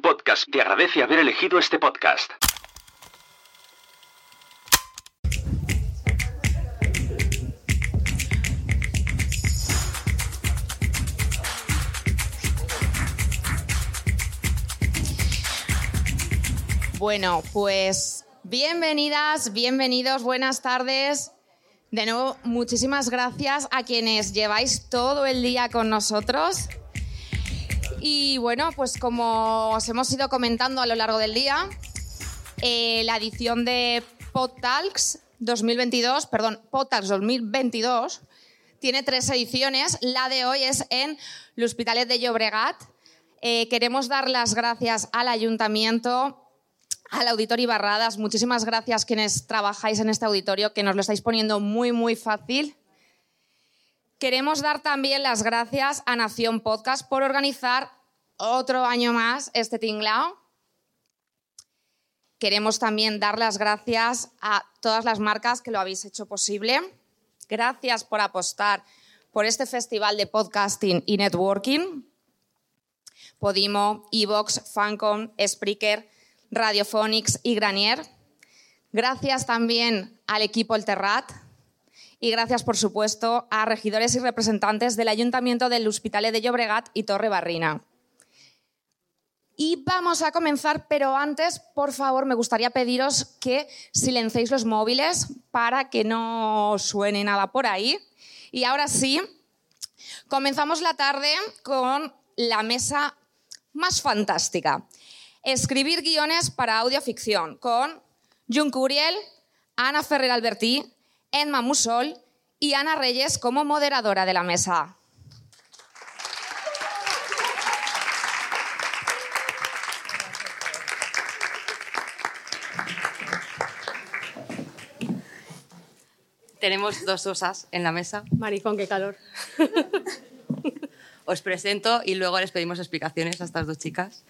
Podcast te agradece haber elegido este podcast. Bueno, pues bienvenidas, bienvenidos, buenas tardes. De nuevo, muchísimas gracias a quienes lleváis todo el día con nosotros. Y bueno, pues como os hemos ido comentando a lo largo del día, eh, la edición de PodTalks 2022, perdón, PodTalks 2022, tiene tres ediciones. La de hoy es en l'Hospitalet de Llobregat. Eh, queremos dar las gracias al ayuntamiento, al auditorio Barradas. Muchísimas gracias quienes trabajáis en este auditorio, que nos lo estáis poniendo muy, muy fácil. Queremos dar también las gracias a Nación Podcast por organizar otro año más este tinglao. Queremos también dar las gracias a todas las marcas que lo habéis hecho posible. Gracias por apostar por este festival de podcasting y networking. Podimo, Evox, Fancom, Spreaker, Radiophonics y Granier. Gracias también al equipo El Terrat y gracias, por supuesto, a regidores y representantes del Ayuntamiento del Hospitalet de Llobregat y Torre Barrina. Y vamos a comenzar, pero antes, por favor, me gustaría pediros que silenciéis los móviles para que no suene nada por ahí. Y ahora sí, comenzamos la tarde con la mesa más fantástica. Escribir guiones para audioficción con Jun Curiel, Ana Ferrer Albertí, Emma Musol y Ana Reyes como moderadora de la mesa. Tenemos dos osas en la mesa. Maricón, qué calor. Os presento y luego les pedimos explicaciones a estas dos chicas.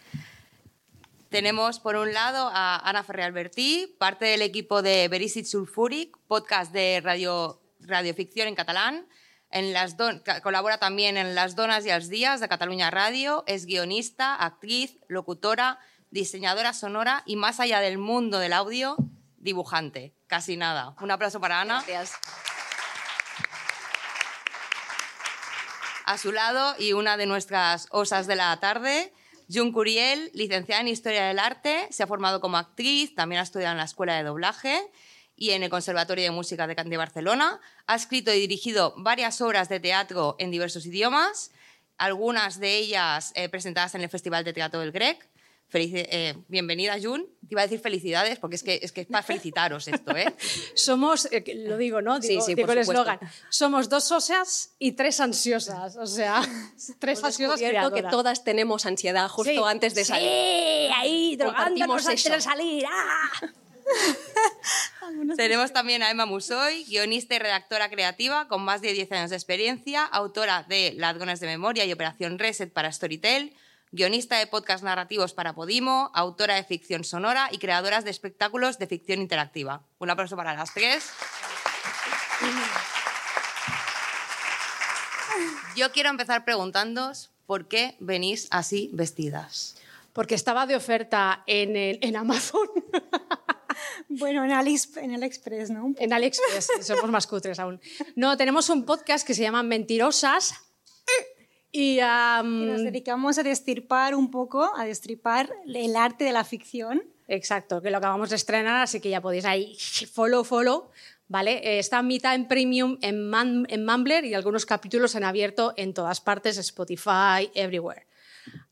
Tenemos por un lado a Ana Ferrer Albertí, parte del equipo de Verícit Sulfuric, podcast de radio, radioficción en catalán. En las don- ca- colabora también en Las Donas y els Días de Cataluña Radio. Es guionista, actriz, locutora, diseñadora sonora y más allá del mundo del audio, dibujante. Casi nada. Un aplauso para Ana. Gracias. A su lado, y una de nuestras osas de la tarde, Jun Curiel, licenciada en Historia del Arte, se ha formado como actriz, también ha estudiado en la Escuela de Doblaje y en el Conservatorio de Música de Barcelona. Ha escrito y dirigido varias obras de teatro en diversos idiomas, algunas de ellas eh, presentadas en el Festival de Teatro del Grec. Felici- eh, bienvenida, Jun. Te iba a decir felicidades porque es que es, que es para felicitaros esto, ¿eh? Somos, eh, lo digo, ¿no? Sí, Digo, sí, digo por el supuesto. eslogan. Somos dos osas y tres ansiosas. O sea, tres ansiosas descubierto que todas tenemos ansiedad justo Sí. antes de salir. Sí, ahí, drogándonos antes de salir. ¡Ah! Tenemos también a Emma Musoy, guionista y redactora creativa con más de 10 años de experiencia, autora de Ladrones de Memoria y Operación Reset para Storytel, guionista de podcast narrativos para Podimo, autora de ficción sonora y creadoras de espectáculos de ficción interactiva. Un aplauso para las tres. Yo quiero empezar preguntándoos por qué venís así vestidas. Porque estaba de oferta en, el- en Amazon, Bueno, en, Alice, en AliExpress, ¿no? en AliExpress. Somos más cutres aún. No, tenemos un podcast que se llama Mentirosas. Y Y nos dedicamos a destripar un poco, a destripar el arte de la ficción. Exacto, que lo acabamos de estrenar, así que ya podéis ahí follow, follow, ¿vale? Eh, está mitad en premium en, Man- en Mumbler y algunos capítulos en abierto en todas partes, Spotify, everywhere.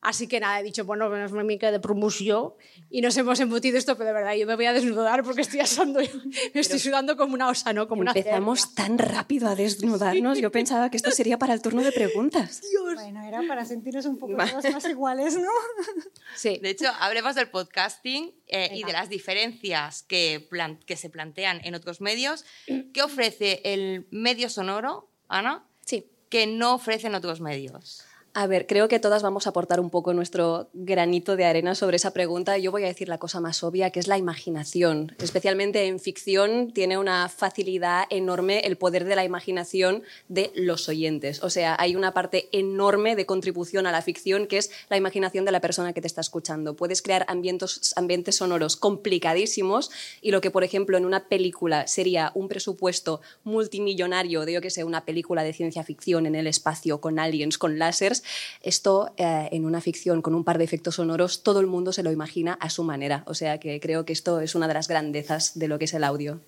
Así que nada, he dicho, bueno, es una mica de promoción y nos hemos embutido esto, pero de verdad yo me voy a desnudar porque estoy asando, me estoy sudando como una osa, ¿no? Como una Empezamos cerda. tan rápido a desnudarnos. Yo pensaba que esto sería para el turno de preguntas. Bueno, era para sentirnos un poco todos más iguales, ¿no? Sí. De hecho, hablemos del podcasting eh, y de las diferencias que, plan- que se plantean en otros medios. ¿Qué ofrece el medio sonoro, Ana, Sí. que no ofrecen otros medios? A ver, creo que todas vamos a aportar un poco nuestro granito de arena sobre esa pregunta. Yo voy a decir la cosa más obvia, que es la imaginación. Especialmente en ficción tiene una facilidad enorme el poder de la imaginación de los oyentes. O sea, hay una parte enorme de contribución a la ficción que es la imaginación de la persona que te está escuchando. Puedes crear ambientes, ambientes sonoros complicadísimos y lo que, por ejemplo, en una película sería un presupuesto multimillonario de, yo que sé, una película de ciencia ficción en el espacio con aliens, con láseres, esto eh, en una ficción con un par de efectos sonoros, todo el mundo se lo imagina a su manera. O sea que creo que esto es una de las grandezas de lo que es el audio.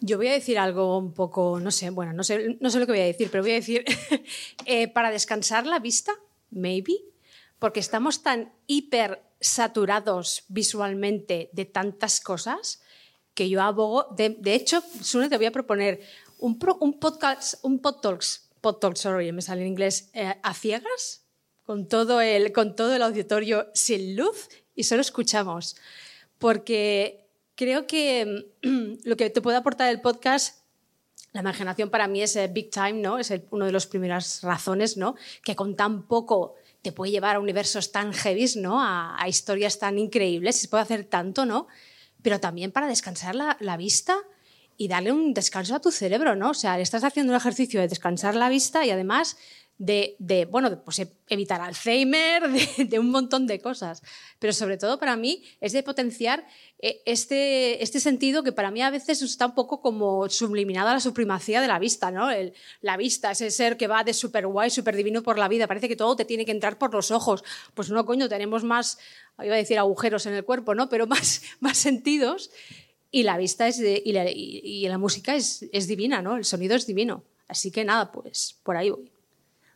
Yo voy a decir algo un poco, no sé, bueno, no sé, no sé lo que voy a decir, pero voy a decir, eh, para descansar la vista, maybe, porque estamos tan hiper saturados visualmente de tantas cosas que yo abogo, de, hecho, Sune, te voy a proponer un, un podcast, un podtalks talk, sorry, me sale en inglés, eh, a ciegas, con todo, el, con todo el auditorio sin luz y solo escuchamos. Porque creo que mm, lo que te puede aportar el podcast, la imaginación para mí es eh, big time, ¿no? Es una de las primeras razones, ¿no? Que con tan poco te puede llevar a universos tan heavy, ¿no? A, a historias tan increíbles, se puede hacer tanto, ¿no? Pero también para descansar la, la vista y darle un descanso a tu cerebro, ¿no? O sea, estás haciendo un ejercicio de descansar la vista y además de, de bueno, pues evitar Alzheimer, de, de, un montón de cosas. Pero sobre todo para mí es de potenciar eh, este, este sentido que para mí a veces está un poco como subliminado a la supremacía de la vista, ¿no? El, la vista, ese ser que va de súper guay, súper divino por la vida, parece que todo te tiene que entrar por los ojos. Pues no, coño, tenemos más, iba a decir agujeros en el cuerpo, ¿no? Pero más, más sentidos y la vista es de, la, y, la, música es, es, divina, ¿no? El sonido es divino. Así que nada, pues por ahí voy.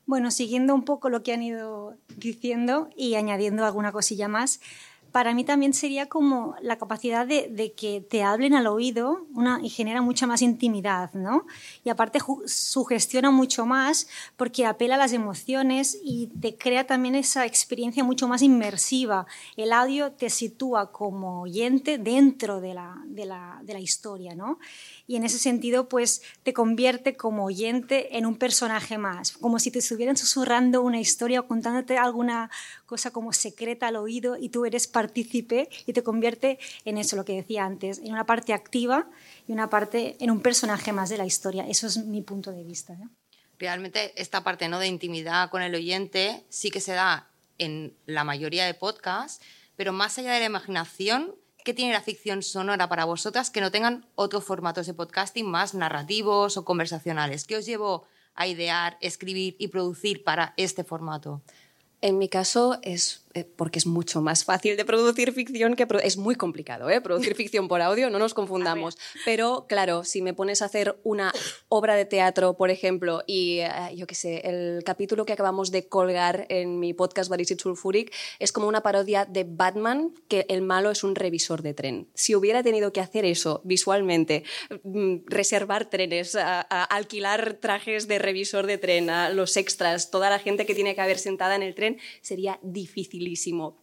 Bueno, siguiendo un poco lo que han ido diciendo y añadiendo alguna cosilla más, para mí también sería como la capacidad de, que te hablen al oído y genera mucha más intimidad, ¿no? Y aparte sugestiona mucho más porque apela a las emociones y te crea también esa experiencia mucho más inmersiva. El audio te sitúa como oyente dentro de la, de la, de la historia, ¿no? Y en ese sentido pues te convierte como oyente en un personaje más, como si te estuvieran susurrando una historia o contándote alguna cosa como secreta al oído y tú eres partícipe y te convierte en eso, lo que decía antes, en una parte activa y una parte en un personaje más de la historia. Eso es mi punto de vista. Realmente esta parte ¿no? de intimidad con el oyente sí que se da en la mayoría de podcasts, pero más allá de la imaginación, ¿Qué tiene la ficción sonora para vosotras que no tengan otros formatos de podcasting más narrativos o conversacionales? ¿Qué os llevó a idear, escribir y producir para este formato? En mi caso es porque es mucho más fácil de producir ficción que pro es muy complicado, ¿eh? Producir ficción por audio, no nos confundamos. Pero claro, si me pones a hacer una obra de teatro, por ejemplo, y uh, yo qué sé, el capítulo que acabamos de colgar en mi podcast Barisit Sulfuric es como una parodia de Batman que el malo es un revisor de tren. Si hubiera tenido que hacer eso visualmente, mm, reservar trenes, a, a alquilar trajes de revisor de tren, a los extras, toda la gente que tiene que haber sentada en el tren, sería difícil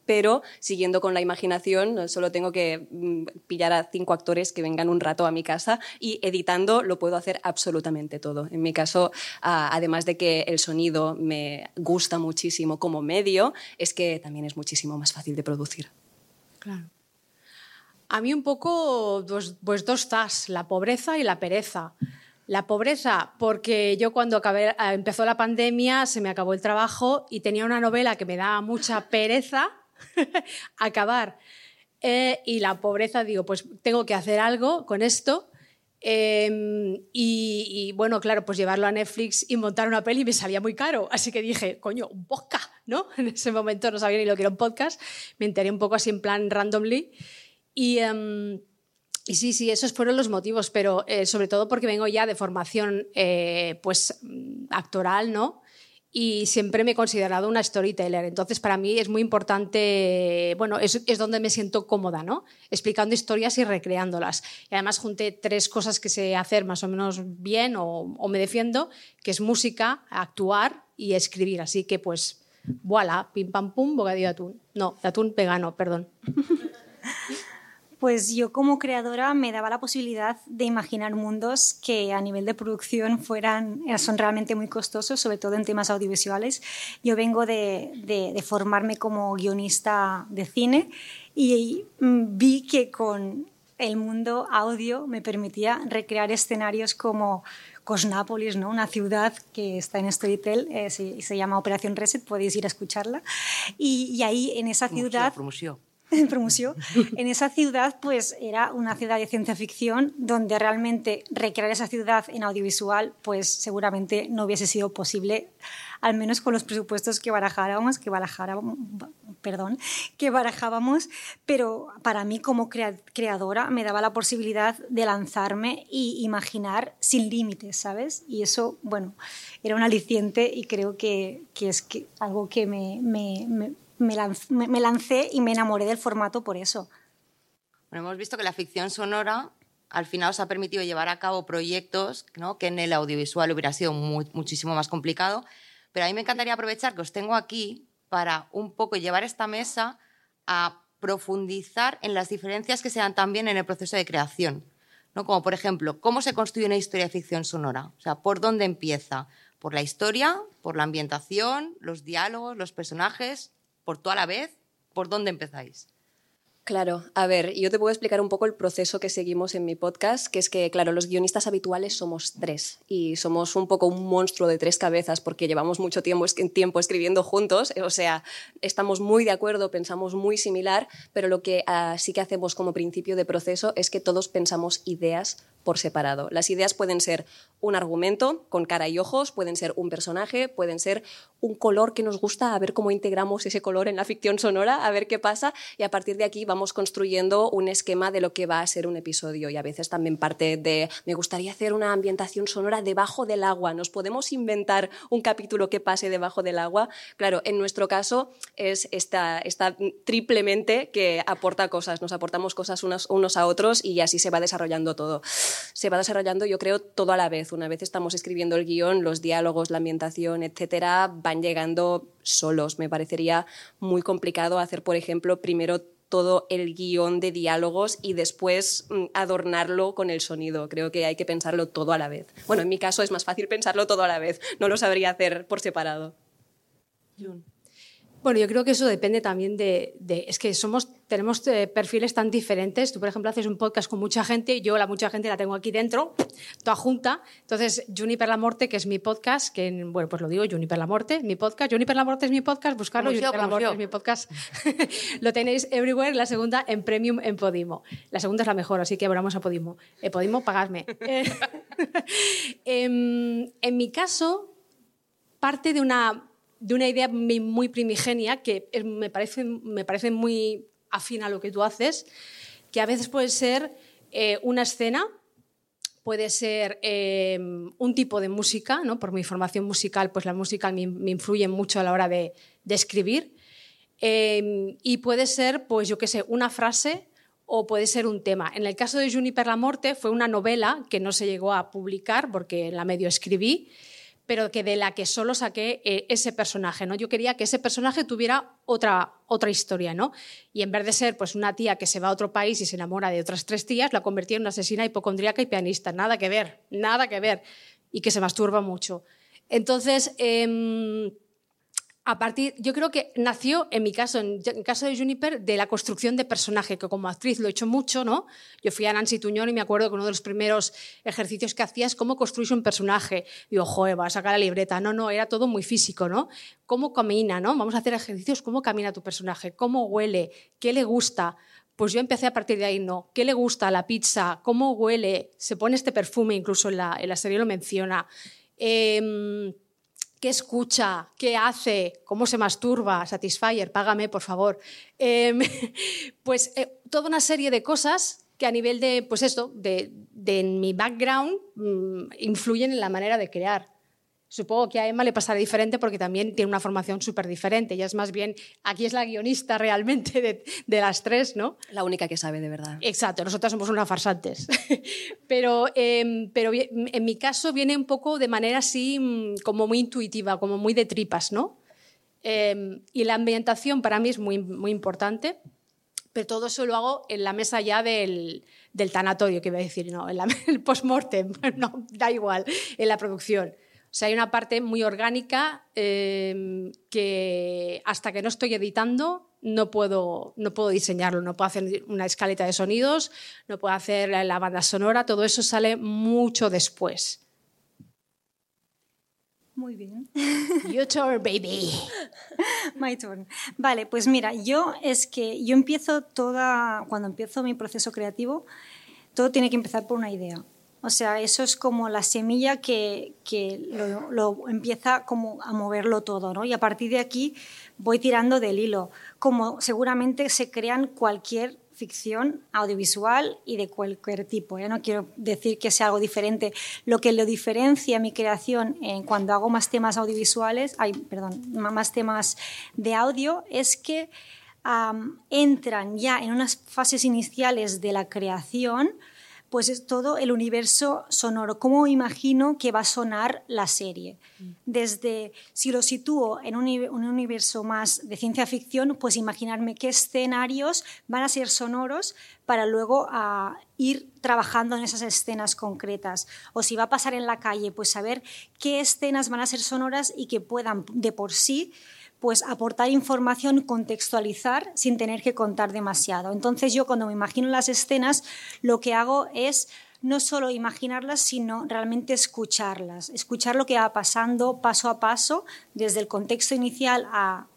pero siguiendo con la imaginación, solo tengo que mm, pillar a cinco actores que vengan un rato a mi casa y editando lo puedo hacer absolutamente todo. En mi caso, además de que el sonido me gusta muchísimo como medio, es que también es muchísimo más fácil de producir. Claro. A mí un poco, pues, pues dos tas, la pobreza y la pereza. La pobreza, porque yo cuando acabé, eh, empezó la pandemia se me acabó el trabajo y tenía una novela que me daba mucha pereza acabar. Eh, y la pobreza, digo, pues tengo que hacer algo con esto. Eh, y, bueno, claro, pues llevarlo a Netflix y montar una peli me salía muy caro. Así que dije, coño, un podcast, ¿no? En ese momento no sabía ni lo que era un podcast. Me enteré un poco así en plan randomly. Y. Um, y sí, sí, esos fueron los motivos, pero eh, sobre todo porque vengo ya de formación eh, pues actoral, ¿no? Y siempre me he considerado una storyteller. Entonces, para mí es muy importante, bueno, es, es, donde me siento cómoda, ¿no? Explicando historias y recreándolas. Y además junté tres cosas que sé hacer más o menos bien o, me defiendo, que es música, actuar y escribir. Así que, pues, voilà, pim pam pum, bocadillo de atún. No, de atún vegano, perdón. Pues yo como creadora me daba la posibilidad de imaginar mundos que a nivel de producción fueran, eh, son realmente muy costosos, sobre todo en temas audiovisuales. Yo vengo de, de, formarme como guionista de cine y mm, vi que con el mundo audio me permitía recrear escenarios como Cosnápolis, ¿no? una ciudad que está en Storytel, eh, se, se, llama Operación Reset, podéis ir a escucharla. Y, y ahí en esa ciudad... en esa ciudad pues era una ciudad de ciencia ficción donde realmente recrear esa ciudad en audiovisual pues seguramente no hubiese sido posible al menos con los presupuestos que barajábamos, que barajábamos, perdón, que barajábamos, pero para mí como creadora me daba la posibilidad de lanzarme y imaginar sin límites, ¿sabes? Y eso, bueno, era un aliciente y creo que, que es algo que me me, lancé, y me enamoré del formato por eso. Bueno, hemos visto que la ficción sonora al final os ha permitido llevar a cabo proyectos ¿no? que en el audiovisual hubiera sido muchísimo más complicado. Pero a mí me encantaría aprovechar que os tengo aquí para un poco llevar esta mesa a profundizar en las diferencias que se dan también en el proceso de creación. ¿no? Como por ejemplo, ¿cómo se construye una historia de ficción sonora? O sea, ¿por dónde empieza? ¿Por la historia? ¿Por la ambientación? ¿Los diálogos? ¿Los personajes? Por toda la vez, ¿por dónde empezáis? Claro, a ver, yo te puedo explicar un poco el proceso que seguimos en mi podcast, que es que, claro, los guionistas habituales somos tres y somos un poco un monstruo de tres cabezas porque llevamos mucho tiempo, escribiendo juntos, o sea, estamos muy de acuerdo, pensamos muy similar, pero lo que uh, sí que hacemos como principio de proceso es que todos pensamos ideas por separado. Las ideas pueden ser un argumento con cara y ojos, pueden ser un personaje, pueden ser un color que nos gusta, a ver cómo integramos ese color en la ficción sonora, a ver qué pasa, y a partir de aquí vamos construyendo un esquema de lo que va a ser un episodio. Y a veces también parte de, me gustaría hacer una ambientación sonora debajo del agua, ¿nos podemos inventar un capítulo que pase debajo del agua? Claro, en nuestro caso es esta, esta triplemente que aporta cosas, nos aportamos cosas unos, unos a otros y así se va desarrollando todo se va desarrollando, yo creo, todo a la vez. Una vez estamos escribiendo el guion, los diálogos, la ambientación, etcétera, van llegando solos. Me parecería muy complicado hacer, por ejemplo, primero todo el guion de diálogos y después mm, adornarlo con el sonido. Creo que hay que pensarlo todo a la vez. Bueno, en mi caso es más fácil pensarlo todo a la vez. No lo sabría hacer por separado. Bueno, yo creo que eso depende también de, es que somos, tenemos eh, perfiles tan diferentes. Tú, por ejemplo, haces un podcast con mucha gente, y yo la mucha gente la tengo aquí dentro, toda junta. Entonces, Juniper la Morte, que es mi podcast, que, bueno, pues lo digo, Juniper la Morte, mi podcast. Juniper la Morte es mi podcast, buscarlo, Juniper la Morte es mi podcast. lo tenéis everywhere, la segunda en Premium en Podimo. La segunda es la mejor, así que vamos a Podimo. Eh, Podimo, pagadme. Em, en mi caso, parte de una de una idea muy primigenia que me parece, me parece muy afín a lo que tú haces, que a veces puede ser eh, una escena, puede ser em, un tipo de música, ¿no? por mi formación musical, pues la música me, influye mucho a la hora de, escribir, em, y puede ser, pues yo qué sé, una frase o puede ser un tema. En el caso de Juniper la Morte fue una novela que no se llegó a publicar porque la medio escribí, pero que de la que solo saqué eh, ese personaje, ¿no? Yo quería que ese personaje tuviera otra, otra historia, ¿no? Y en vez de ser pues una tía que se va a otro país y se enamora de otras tres tías, la convertí en una asesina hipocondríaca y pianista, nada que ver, nada que ver, y que se masturba mucho. Entonces, em, a partir, yo creo que nació, en mi caso, en el caso de Juniper, de la construcción de personaje, que como actriz lo he hecho mucho, ¿no? Yo fui a Nancy Tuñón y me acuerdo que uno de los primeros ejercicios que hacía es cómo construir un personaje. Digo, joder, va a sacar la libreta. No, no, era todo muy físico, ¿no? Cómo camina, ¿no? Vamos a hacer ejercicios, cómo camina tu personaje, cómo huele, qué le gusta. Pues yo empecé a partir de ahí, no. ¿Qué le gusta la pizza? ¿Cómo huele? Se pone este perfume, incluso en la, en la serie lo menciona. Eh, qué escucha, qué hace, cómo se masturba, Satisfyer, págame, por favor. Em, pues eh, toda una serie de cosas que a nivel de, pues esto, de, mi background, mm, influyen en la manera de crear. Supongo que a Emma le pasará diferente porque también tiene una formación súper diferente. Ella es más bien, aquí es la guionista realmente de, las tres, ¿no? La única que sabe de verdad. Exacto, nosotras somos unas farsantes. pero, em, pero en mi caso viene un poco de manera así mm, como muy intuitiva, como muy de tripas, ¿no? Em, y la ambientación para mí es muy, muy importante Pero todo eso lo hago en la mesa ya del, del tanatorio, que iba a decir, no, en la, el post-mortem, no, da igual, en la producción. O sea, hay una parte muy orgánica eh, que hasta que no estoy editando no puedo, no puedo diseñarlo, no puedo hacer una escaleta de sonidos, no puedo hacer la, la banda sonora, todo eso sale mucho después. Muy bien. Your turn, baby. My turn. Vale, pues mira, yo es que yo empiezo toda, cuando empiezo mi proceso creativo, todo tiene que empezar por una idea. O sea, eso es como la semilla que, lo, empieza como a moverlo todo, ¿no? Y a partir de aquí voy tirando del hilo, como seguramente se crean cualquier ficción audiovisual y de cualquier tipo. ¿eh? No quiero decir que sea algo diferente. Lo que lo diferencia mi creación cuando hago más temas audiovisuales, ay, perdón, más temas de audio, es que entran ya en unas fases iniciales de la creación pues es todo el universo sonoro, cómo imagino que va a sonar la serie. Desde, si lo sitúo en un, un, universo más de ciencia ficción, pues imaginarme qué escenarios van a ser sonoros para luego uh, ir trabajando en esas escenas concretas. O si va a pasar en la calle, pues saber qué escenas van a ser sonoras y que puedan de por sí pues aportar información, contextualizar sin tener que contar demasiado. Entonces yo cuando me imagino las escenas, lo que hago es no solo imaginarlas, sino realmente escucharlas, escuchar lo que va pasando paso a paso, desde el contexto inicial a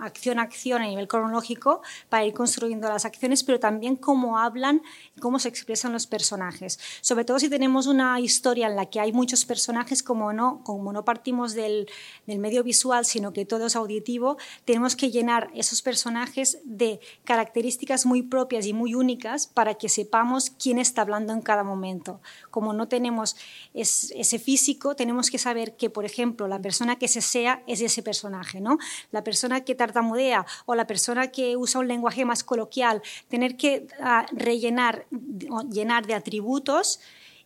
acción a acción a nivel cronológico para ir construyendo las acciones, pero también cómo hablan y cómo se expresan los personajes. Sobre todo si tenemos una historia en la que hay muchos personajes, como no, como no partimos del, del medio visual, sino que todo es auditivo, tenemos que llenar esos personajes de características muy propias y muy únicas para que sepamos quién está hablando en cada momento. Como no tenemos es, ese físico, tenemos que saber que, por ejemplo, la persona que se sea es ese personaje, ¿no? La persona que tartamudea o la persona que usa un lenguaje más coloquial, tener que uh, rellenar, llenar de atributos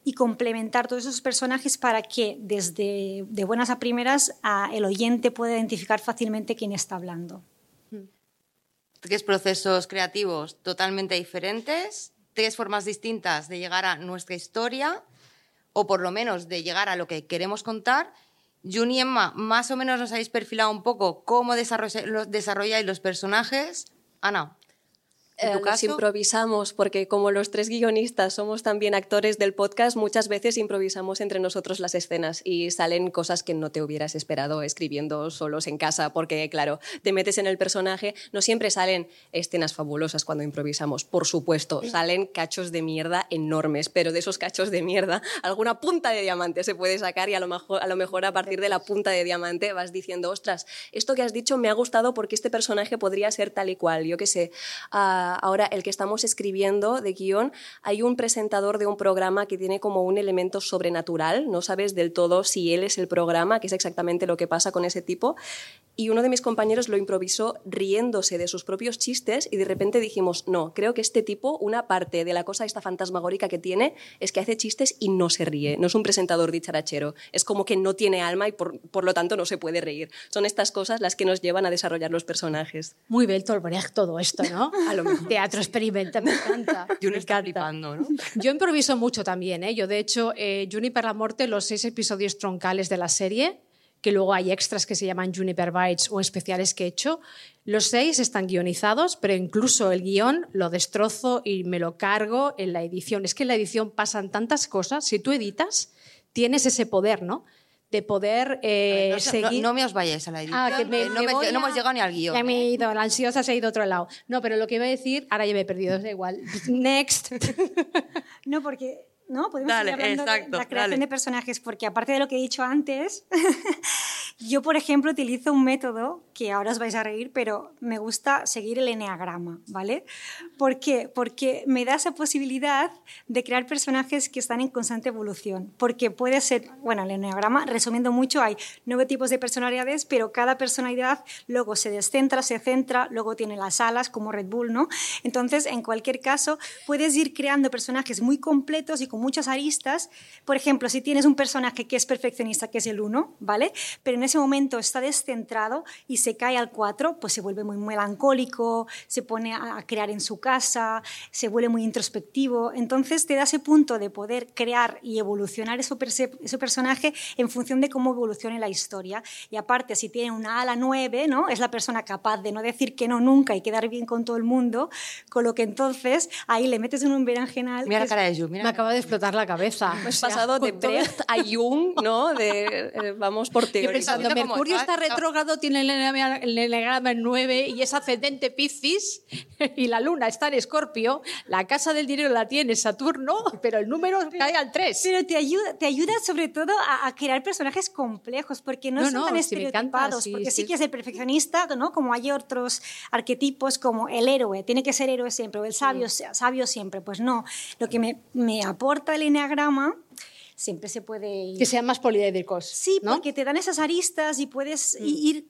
y complementar todos esos personajes para que desde de buenas a primeras uh, el oyente pueda identificar fácilmente quién está hablando. Tres procesos creativos totalmente diferentes, tres formas distintas de llegar a nuestra historia o por lo menos de llegar a lo que queremos contar Jun y Emma, más o menos nos habéis perfilado un poco cómo desarrolláis los personajes. Ana, ¿En tu caso? improvisamos porque como los tres guionistas somos también actores del podcast, muchas veces improvisamos entre nosotros las escenas y salen cosas que no te hubieras esperado escribiendo solos en casa porque claro, te metes en el personaje, no siempre salen escenas fabulosas cuando improvisamos, por supuesto, salen cachos de mierda enormes, pero de esos cachos de mierda alguna punta de diamante se puede sacar y a lo mejor a, lo mejor a partir de la punta de diamante vas diciendo, ostras, esto que has dicho me ha gustado porque este personaje podría ser tal y cual, yo qué sé. Uh, ahora el que estamos escribiendo de guion, hay un presentador de un programa que tiene como un elemento sobrenatural, no sabes del todo si él es el programa, que es exactamente lo que pasa con ese tipo, y uno de mis compañeros lo improvisó riéndose de sus propios chistes y de repente dijimos, no, creo que este tipo, una parte de la cosa esta fantasmagórica que tiene es que hace chistes y no se ríe, no es un presentador dicharachero, es como que no tiene alma y por, por lo tanto no se puede reír. Son estas cosas las que nos llevan a desarrollar los personajes. Muy Brecht todo esto, ¿no? A lo mejor. Teatro experimenta, me encanta. Me está flipando, ¿no? Yo improviso mucho también, ¿eh? Yo, de hecho, eh, Juniper la Morte, los seis episodios troncales de la serie, que luego hay extras que se llaman Juniper Bites o especiales que he hecho. Los seis están guionizados, pero incluso el guion lo destrozo y me lo cargo en la edición. Es que en la edición pasan tantas cosas. Si tú editas, tienes ese poder, ¿no? De poder eh, no, seguir. No, no, me os vayáis a la edición. Ah, que me, no, me me, voy no a... hemos llegado ni al guion. Ya me he ido, la ansiosa se ha ido a otro lado. No, pero lo que iba a decir, ahora ya me he perdido, da igual. Next. no, porque ¿no? Podemos dale, seguir hablando exacto, de la creación dale. de personajes, porque aparte de lo que he dicho antes, yo, por ejemplo, utilizo un método que ahora os vais a reír, pero me gusta seguir el eneagrama, ¿vale? ¿Por qué? Porque me da esa posibilidad de crear personajes que están en constante evolución, porque puede ser, bueno, el eneagrama, resumiendo mucho, hay nueve tipos de personalidades, pero cada personalidad luego se descentra, se centra, luego tiene las alas, como Red Bull, ¿no? Entonces, en cualquier caso, puedes ir creando personajes muy completos y con muchas aristas. Por ejemplo, si tienes un personaje que es perfeccionista, que es el uno, ¿vale? Pero ese momento está descentrado y se cae al 4, pues se vuelve muy melancólico, se pone a crear en su casa, se vuelve muy introspectivo. Entonces te da ese punto de poder crear y evolucionar ese, ese personaje en función de cómo evolucione la historia. Y aparte, si tiene una ala 9, ¿no? es la persona capaz de no decir que no nunca y quedar bien con todo el mundo, con lo que entonces ahí le metes en un berenjenal. Mira la cara de Jung, mira. Me acaba de explotar la cabeza. Hemos pasado de Brecht a Jung, ¿no? De, eh, vamos por teoría. Como- Mercurio está no. retrógrado, tiene el eneagrama- el en 9 y es ascendente Piscis y la luna está en Escorpio, la casa del dinero la tiene Saturno, pero el número cae al 3. Pero te ayuda, te ayuda sobre todo a, a crear personajes complejos, porque no, No, son no, tan sí, encanta, estereotipados, sí, porque sí, sí. que es el perfeccionista, ¿no? Como hay otros arquetipos como el héroe, tiene que ser héroe siempre, o el sabio, sabio siempre. Pues no, lo que me, me aporta el enneagrama siempre se puede ir... Que sean más poliédricos. Sí, ¿no? porque te dan esas aristas y puedes i- ir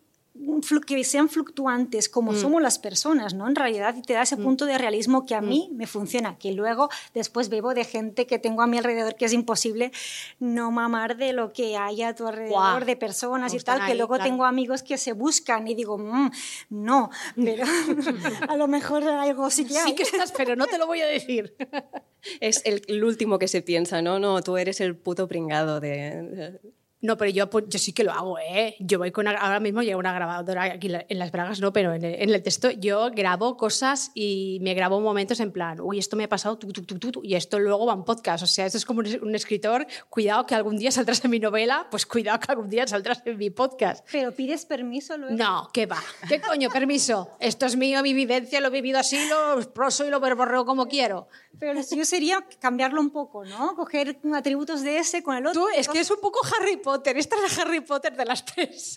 que sean fluctuantes como somos las personas, ¿no? En realidad y te da ese punto de realismo que a mí me funciona, que luego después bebo de gente que tengo a mi alrededor que es imposible no mamar de lo que hay a tu alrededor de personas y tal, que luego claro. tengo amigos que se buscan y digo, "Mm, no, pero a lo mejor algo sí que hay. Sí que estás, pero no te lo voy a decir. Es el, el último que se piensa, ¿no? No, tú eres el puto pringado de... No, pero yo, yo sí que lo hago, ¿eh? Yo voy con, ahora mismo llevo una grabadora aquí en las bragas, no, pero en el, en el texto yo grabo cosas y me grabo momentos en plan, uy, esto me ha pasado, tu, tu, tu, tu, tu", y esto luego va en podcast. O sea, esto es como un, un escritor, cuidado que algún día saldrás en mi novela, pues cuidado que algún día saldrás en mi podcast. Pero pides permiso luego. No, ¿qué va? ¿Qué coño, permiso? Esto es mío, mi vivencia, lo he vivido así, lo proso y lo verborreo como quiero. Pero suyo sería cambiarlo un poco, ¿no? Coger atributos de ese con el otro. Tú, es que es un poco Harry Potter. Esta es la Harry Potter de las tres.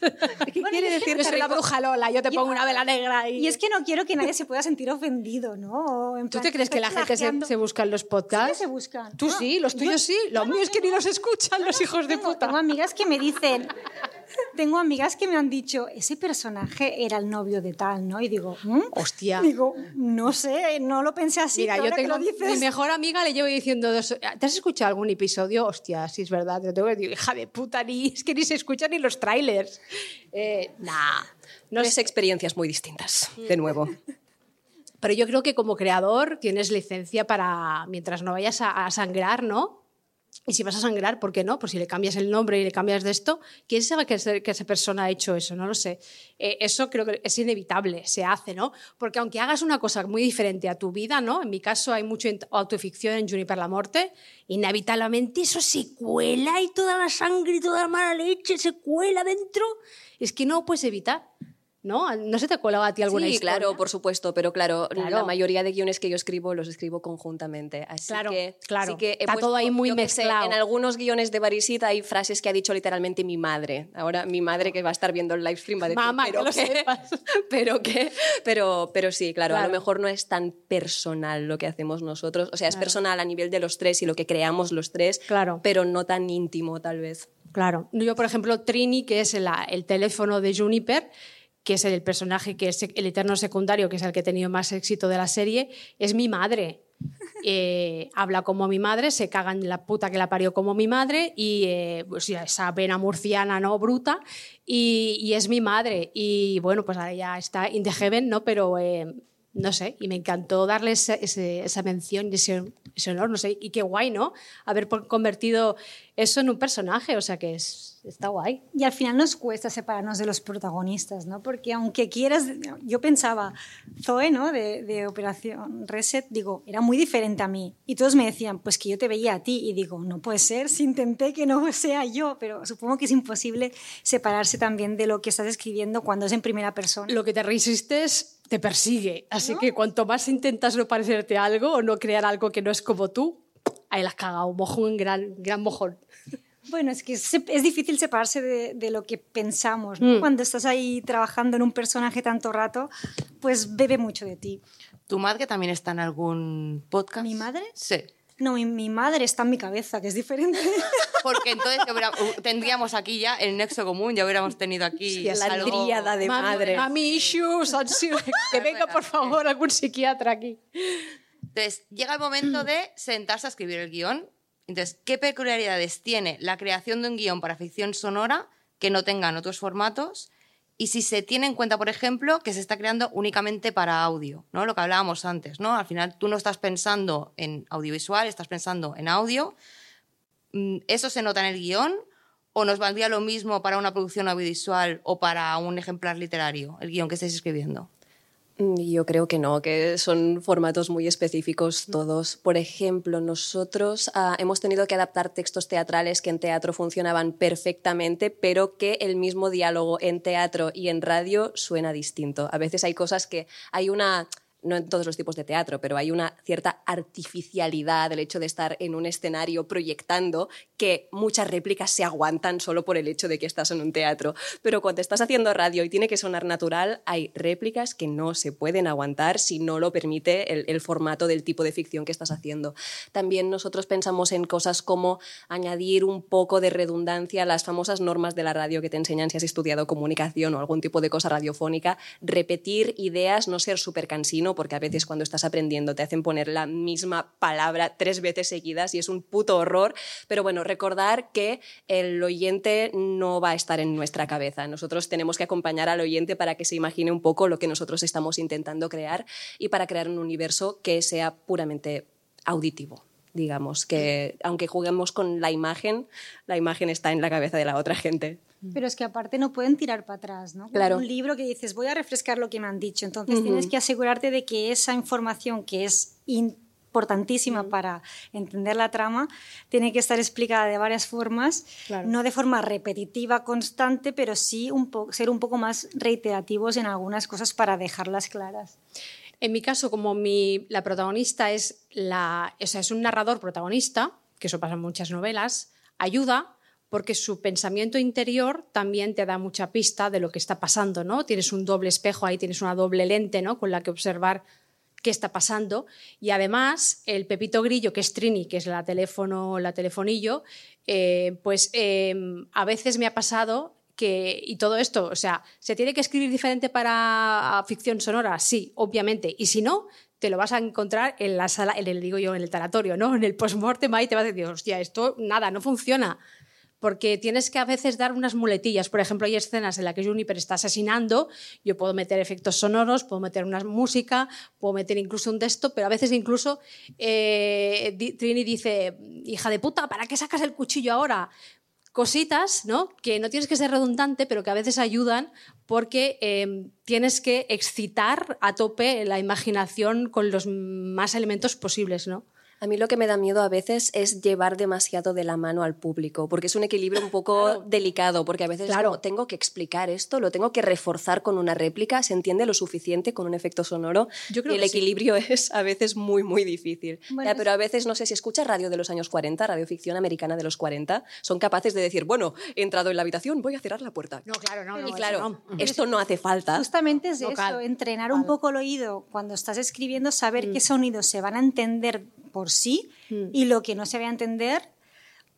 ¿Qué quiere decir Yo soy la bruja Lola, yo te Yo- pongo una vela negra y... Y es que no quiero que nadie se pueda sentir ofendido, ¿no? En ¿Tú plan, te crees que la gente se, busca en los Sí podcasts? se buscan. Tú No, sí, los yo- tuyos sí. Los yo no míos que ni los escuchan los hijos de puta. Tengo amigas que me dicen, tengo amigas que me han dicho, ese personaje era el novio de tal, ¿no? Y digo, ¿mm? Hostia. Digo, no sé, no lo pensé así. Mira, yo que tengo lo dices, mi mejor amiga le llevo diciendo dos- ¿Te has escuchado algún episodio? Hostia, sí es verdad. Te lo tengo que decir, hija de puta, ni es que ni se escuchan ni los trailers. Eh, nah. No Tres sé, experiencias muy distintas, de nuevo. pero yo creo que como creador tienes licencia para, mientras no vayas a, a sangrar, ¿no? Y si vas a sangrar, ¿por qué no? Pues si le cambias el nombre y le cambias de esto, ¿quién sabe que, ese- que esa persona ha hecho eso? No lo sé. Eh, eso creo que es inevitable, se hace, ¿no? Porque aunque hagas una cosa muy diferente a tu vida, ¿no? En mi caso hay mucho autoficción en Juniper la Morte, inevitablemente eso se cuela y toda la sangre y toda la mala leche se cuela dentro. Es que no puedes evitar, ¿no? ¿No se te ha colado a ti alguna sí, historia? claro, por supuesto, pero claro, Claro. la mayoría de guiones que yo escribo los escribo conjuntamente. Así Claro, que, claro. sí que Está puesto, todo ahí muy sé, mezclado. en algunos guiones de Barisit hay frases que ha dicho literalmente mi madre. Ahora mi madre que va a estar viendo el live stream va a decir, Mamá, pero que lo qué, sepas. pero qué, pero, pero sí, claro, a lo mejor no es tan personal lo que hacemos nosotros. O sea, es personal a nivel de los tres y lo que creamos los tres, Claro. pero no tan íntimo tal vez. Claro. Yo, por ejemplo, Trini, que es la- el teléfono de Juniper, que es el personaje que es el eterno secundario, que es el que ha tenido más éxito de la serie, es mi madre. Eh, habla como mi madre, se caga en la puta que la parió como mi madre y eh, pues, esa vena murciana no bruta y, y es mi madre. Y bueno pues ahora ya está in the heaven no pero eh, no sé y me encantó darle ese- esa mención y ese, ese honor no sé y qué guay no haber convertido eso en un personaje o sea que es, está guay Y al final nos cuesta separarnos de los protagonistas, ¿no? Porque aunque quieras, yo pensaba, Zoe, ¿no? De, de Operación Reset, digo, era muy diferente a mí. Y todos me decían, pues que yo te veía a ti. Y digo, no puede ser, si intenté que no sea yo, pero supongo que es imposible separarse también de lo que estás escribiendo cuando es en primera persona. lo que te resistes te persigue así que cuanto más intentas no parecerte a algo o no crear algo que no es como tú ahí la has cagado mojón gran gran mojón Bueno, es que es, es difícil separarse de, de lo que pensamos. ¿no? Mm. Cuando estás ahí trabajando en un personaje tanto rato, pues bebe mucho de ti. ¿Tu madre también está en algún podcast? ¿Mi madre? Sí. No, mi, mi madre está en mi cabeza, que es diferente. Porque entonces hubiera- uh, tendríamos aquí ya el nexo común, ya hubiéramos tenido aquí la algo- tríada de Mami- madre. mami issues que venga por favor algún psiquiatra aquí Entonces, llega el momento de sentarse a escribir el guion. Entonces, ¿qué peculiaridades tiene la creación de un guion para ficción sonora que no tengan otros formatos y si se tiene en cuenta, por ejemplo, que se está creando únicamente para audio, ¿no? Lo que hablábamos antes, ¿no? Al final tú no estás pensando en audiovisual, estás pensando en audio. Mm, ¿Eso se nota en el guion? ¿O nos valdría lo mismo para una producción audiovisual o para un ejemplar literario, el guion que estáis escribiendo? Yo creo que no, que son formatos muy específicos todos. Por ejemplo, nosotros ah, hemos tenido que adaptar textos teatrales que en teatro funcionaban perfectamente, pero que el mismo diálogo en teatro y en radio suena distinto. A veces hay cosas que hay una no en todos los tipos de teatro, pero hay una cierta artificialidad del hecho de estar en un escenario proyectando que muchas réplicas se aguantan solo por el hecho de que estás en un teatro. Pero cuando estás haciendo radio y tiene que sonar natural, hay réplicas que no se pueden aguantar si no lo permite el, formato del tipo de ficción que estás haciendo. También nosotros pensamos en cosas como añadir un poco de redundancia a las famosas normas de la radio que te enseñan si has estudiado comunicación o algún tipo de cosa radiofónica, repetir ideas, no ser súper cansino porque a veces cuando estás aprendiendo te hacen poner la misma palabra tres veces seguidas y es un puto horror. Pero bueno, recordar que el oyente no va a estar en nuestra cabeza. Nosotros tenemos que acompañar al oyente para que se imagine un poco lo que nosotros estamos intentando crear y para crear un universo que sea puramente auditivo digamos, que aunque juguemos con la imagen, la imagen está en la cabeza de la otra gente. Pero es que aparte no pueden tirar para atrás, ¿no? Claro. Un libro que dices, voy a refrescar lo que me han dicho. Entonces tienes que asegurarte de que esa información que es importantísima para entender la trama tiene que estar explicada de varias formas, Claro. no de forma repetitiva, constante, pero sí un ser un poco más reiterativos en algunas cosas para dejarlas claras. En mi caso, como mi, la protagonista es, la, o sea, es un narrador protagonista, que eso pasa en muchas novelas, ayuda porque su pensamiento interior también te da mucha pista de lo que está pasando, ¿no? Tienes un doble espejo ahí, tienes una doble lente, ¿no? Con la que observar qué está pasando. Y además, el Pepito Grillo, que es Trini, que es la teléfono, la telefonillo, eh, pues eh, a veces me ha pasado y todo esto, o sea, ¿se tiene que escribir diferente para ficción sonora? Sí, obviamente. Y si no, te lo vas a encontrar en la sala, en el, digo yo, en el taratorio, ¿no? En el postmortem ahí te vas a decir, hostia, esto nada, no funciona. Porque tienes que a veces dar unas muletillas. Por ejemplo, hay escenas en las que Juniper está asesinando, yo puedo meter efectos sonoros, puedo meter una música, puedo meter incluso un texto, pero a veces incluso eh, Trini dice, hija de puta, ¿para qué sacas el cuchillo ahora? Cositas, ¿no? Que no tienes que ser redundante, pero que a veces ayudan porque eh, tienes que excitar a tope la imaginación con los más elementos posibles, ¿no? A mí lo que me da miedo a veces es llevar demasiado de la mano al público, porque es un equilibrio un poco delicado, porque a veces es Claro. como, tengo que explicar esto, lo tengo que reforzar con una réplica, se entiende lo suficiente con un efecto sonoro, Yo creo y el que sí. equilibrio es a veces muy, muy difícil. Bueno, Ya, pero a veces, no sé, si escuchas radio de los años 40, radioficción americana de los 40, son capaces de decir, bueno, he entrado en la habitación, voy a cerrar la puerta. No, claro, no. y no, claro, no. esto no hace falta. Justamente es Vocal. eso, entrenar un poco el oído cuando estás escribiendo, saber qué sonidos se van a entender por sí y lo que no se va a entender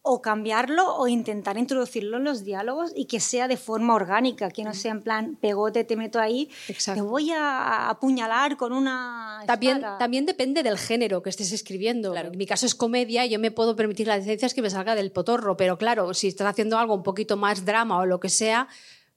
o cambiarlo o intentar introducirlo en los diálogos y que sea de forma orgánica, que no sea en plan pegote, te meto ahí, Exacto. te voy a apuñalar con una También, espada. también depende del género que estés escribiendo. En mi caso es comedia, yo me puedo permitir las licencias que me salga del potorro, pero claro, si estás haciendo algo un poquito más drama o lo que sea,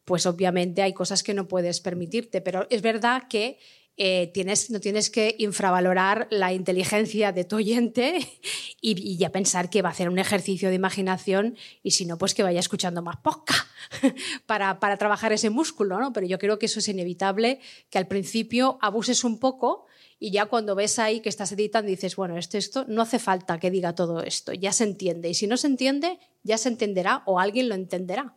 pues obviamente hay cosas que no puedes permitirte. Pero es verdad que eh, tienes, no tienes que infravalorar la inteligencia de tu oyente y, ya pensar que va a hacer un ejercicio de imaginación y si no, pues que vaya escuchando más podcast para, para trabajar ese músculo, ¿no? Pero yo creo que eso es inevitable, que al principio abuses un poco y ya cuando ves ahí que estás editando dices, bueno, esto, esto, no hace falta que diga todo esto, ya se entiende. Y si no se entiende, ya se entenderá o alguien lo entenderá.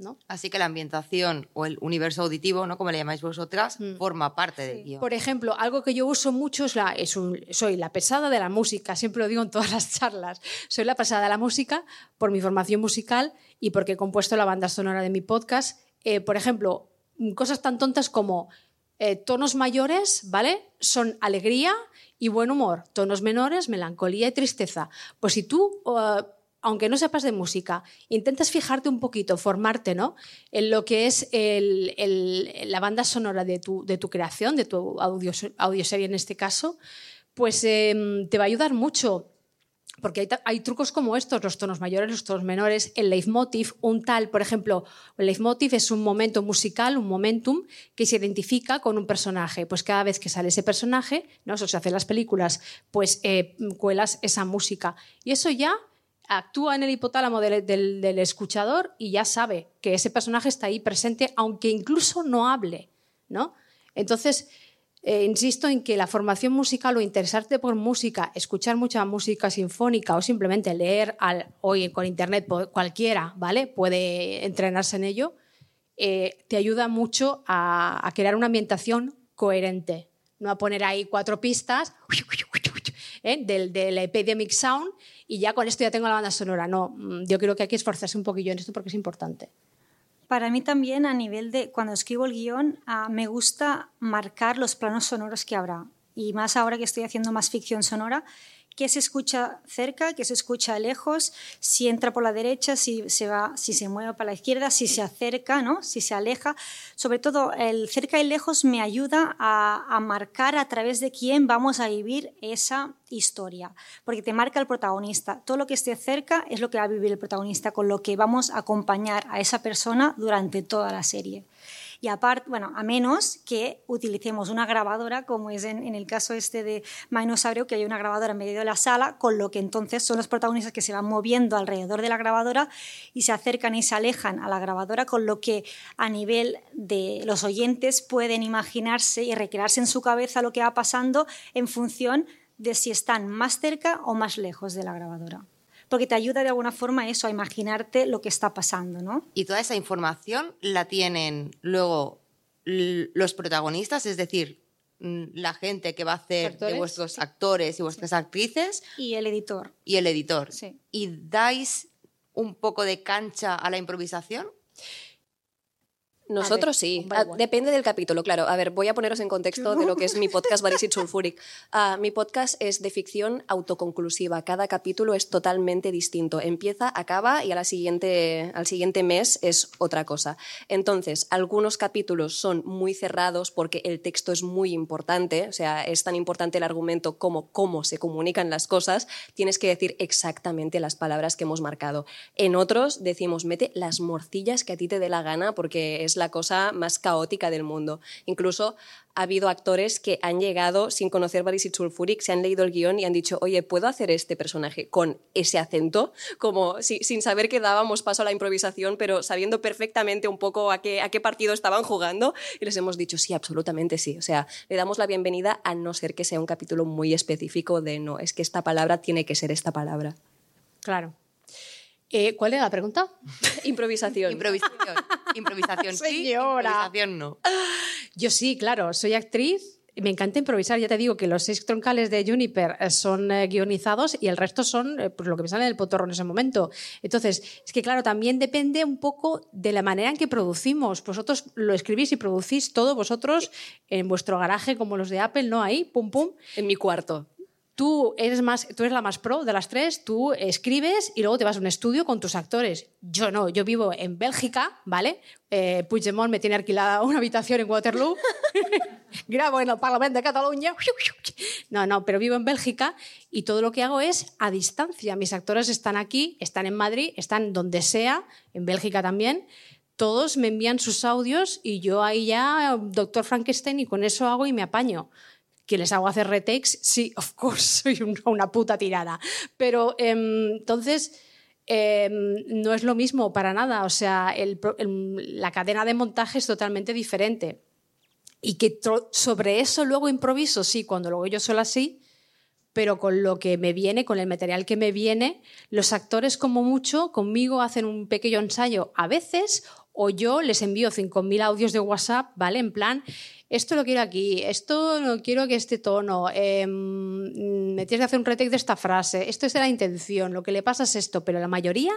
¿No? Así que la ambientación o el universo auditivo, ¿no? como le llamáis vosotras, forma parte del guion. Por ejemplo, algo que yo uso mucho es la, es un- soy la pesada de la música, siempre lo digo en todas las charlas, soy la pesada de la música por mi formación musical y porque he compuesto la banda sonora de mi podcast. Eh, por ejemplo, mm, cosas tan tontas como eh, tonos mayores, ¿vale? Son alegría y buen humor, tonos menores, melancolía y tristeza. Pues si tú... eh, aunque no sepas de música, intentas fijarte un poquito, formarte ¿no? en lo que es la banda sonora de tu, creación, de tu audio, audioserie en este caso, pues em, te va a ayudar mucho. Porque hay, trucos como estos, los tonos mayores, los tonos menores, el leitmotiv, un tal, por ejemplo, el leitmotiv es un momento musical, un momentum que se identifica con un personaje. Pues cada vez que sale ese personaje, ¿no? eso se hace las películas, pues eh, cuelas esa música. Y eso ya actúa en el hipotálamo del, del, escuchador y ya sabe que ese personaje está ahí presente, aunque incluso no hable. ¿no? Entonces, eh, insisto en que la formación musical o interesarte por música, escuchar mucha música sinfónica o simplemente leer al, hoy con internet cualquiera, ¿vale? Puede entrenarse en ello, eh, te ayuda mucho a, a, crear una ambientación coherente, no a poner ahí cuatro pistas ¿eh? del, del Epidemic Sound y ya con esto ya tengo la banda sonora. No, mm, yo creo que hay que esforzarse un poquillo en esto porque es importante. Para mí también a nivel de cuando escribo el guion uh, me gusta marcar los planos sonoros que habrá y más ahora que estoy haciendo más ficción sonora qué se escucha cerca, qué se escucha lejos, si entra por la derecha, si se va, si se mueve para la izquierda, si se acerca, ¿no? si se aleja. Sobre todo, el cerca y lejos me ayuda a, a marcar a través de quién vamos a vivir esa historia, porque te marca el protagonista. Todo lo que esté cerca es lo que va a vivir el protagonista, con lo que vamos a acompañar a esa persona durante toda la serie. Y aparte, bueno, a menos que utilicemos una grabadora, como es en, en el caso este de Mainosaurio, que hay una grabadora en medio de la sala, con lo que entonces son los protagonistas que se van moviendo alrededor de la grabadora y se acercan y se alejan a la grabadora, con lo que a nivel de los oyentes pueden imaginarse y recrearse en su cabeza lo que va pasando en función de si están más cerca o más lejos de la grabadora porque te ayuda de alguna forma eso, a imaginarte lo que está pasando, ¿no? Y toda esa información la tienen luego los protagonistas, es decir, la gente que va a hacer ¿Actores? de vuestros actores y vuestras actrices. Y el editor. Y el editor. Sí. ¿Y dais un poco de cancha a la improvisación? Nosotros sí. Ah, depende del capítulo, claro. A ver, voy a poneros en contexto de lo que es mi podcast Barisit Sulfuric. Uh, mi podcast es de ficción autoconclusiva. Cada capítulo es totalmente distinto. Empieza, acaba y a la siguiente, al siguiente mes es otra cosa. Entonces, algunos capítulos son muy cerrados porque el texto es muy importante. O sea, es tan importante el argumento como cómo se comunican las cosas. Tienes que decir exactamente las palabras que hemos marcado. En otros decimos, mete las morcillas que a ti te dé la gana porque es la cosa más caótica del mundo. Incluso ha habido actores que han llegado sin conocer Barisit Sulfuric, se han leído el guion y han dicho, oye, ¿puedo hacer este personaje con ese acento? Como si, sin saber que dábamos paso a la improvisación, pero sabiendo perfectamente un poco a qué, a qué partido estaban jugando. Y les hemos dicho, sí, absolutamente sí. O sea, le damos la bienvenida a no ser que sea un capítulo muy específico de, no, es que esta palabra tiene que ser esta palabra. Claro. Eh, ¿Cuál era la pregunta? improvisación. Improvisación. Improvisación sí, Señora. improvisación no. Yo sí, claro, soy actriz. Me encanta improvisar, ya te digo que los seis troncales de Juniper eh, son eh, guionizados y el resto son eh, pues, lo que me sale en el potorro en ese momento. Entonces, es que claro, también depende un poco de la manera en que producimos. Vosotros lo escribís y producís todo vosotros en vuestro garaje como los de Apple, ¿no? Ahí, pum, pum. En mi cuarto tú eres, más, tú eres la más pro de las tres, tú escribes y luego te vas a un estudio con tus actores. Yo no, yo vivo en Bélgica, ¿vale? Eh, Puigdemont me tiene alquilada una habitación en Waterloo, grabo en el Parlamento de Cataluña. No, no, pero vivo en Bélgica y todo lo que hago es a distancia. Mis actores están aquí, están en Madrid, están donde sea, en Bélgica también todos me envían sus audios y yo ahí ya, doctor Frankenstein, y con eso hago y me apaño que les hago hacer retakes, sí, of course, soy una puta tirada. Pero eh, entonces eh, no es lo mismo para nada. O sea, la cadena de montaje es totalmente diferente. Y que sobre eso luego improviso, sí, cuando luego yo sola sí, pero con lo que me viene, con el material que me viene, los actores como mucho conmigo hacen un pequeño ensayo a veces o yo les envío 5.000 audios de WhatsApp, ¿vale? En plan, esto lo quiero aquí, esto no quiero que este tono, eh, me tienes que hacer un retake de esta frase, esto es de la intención, lo que le pasa es esto, pero la mayoría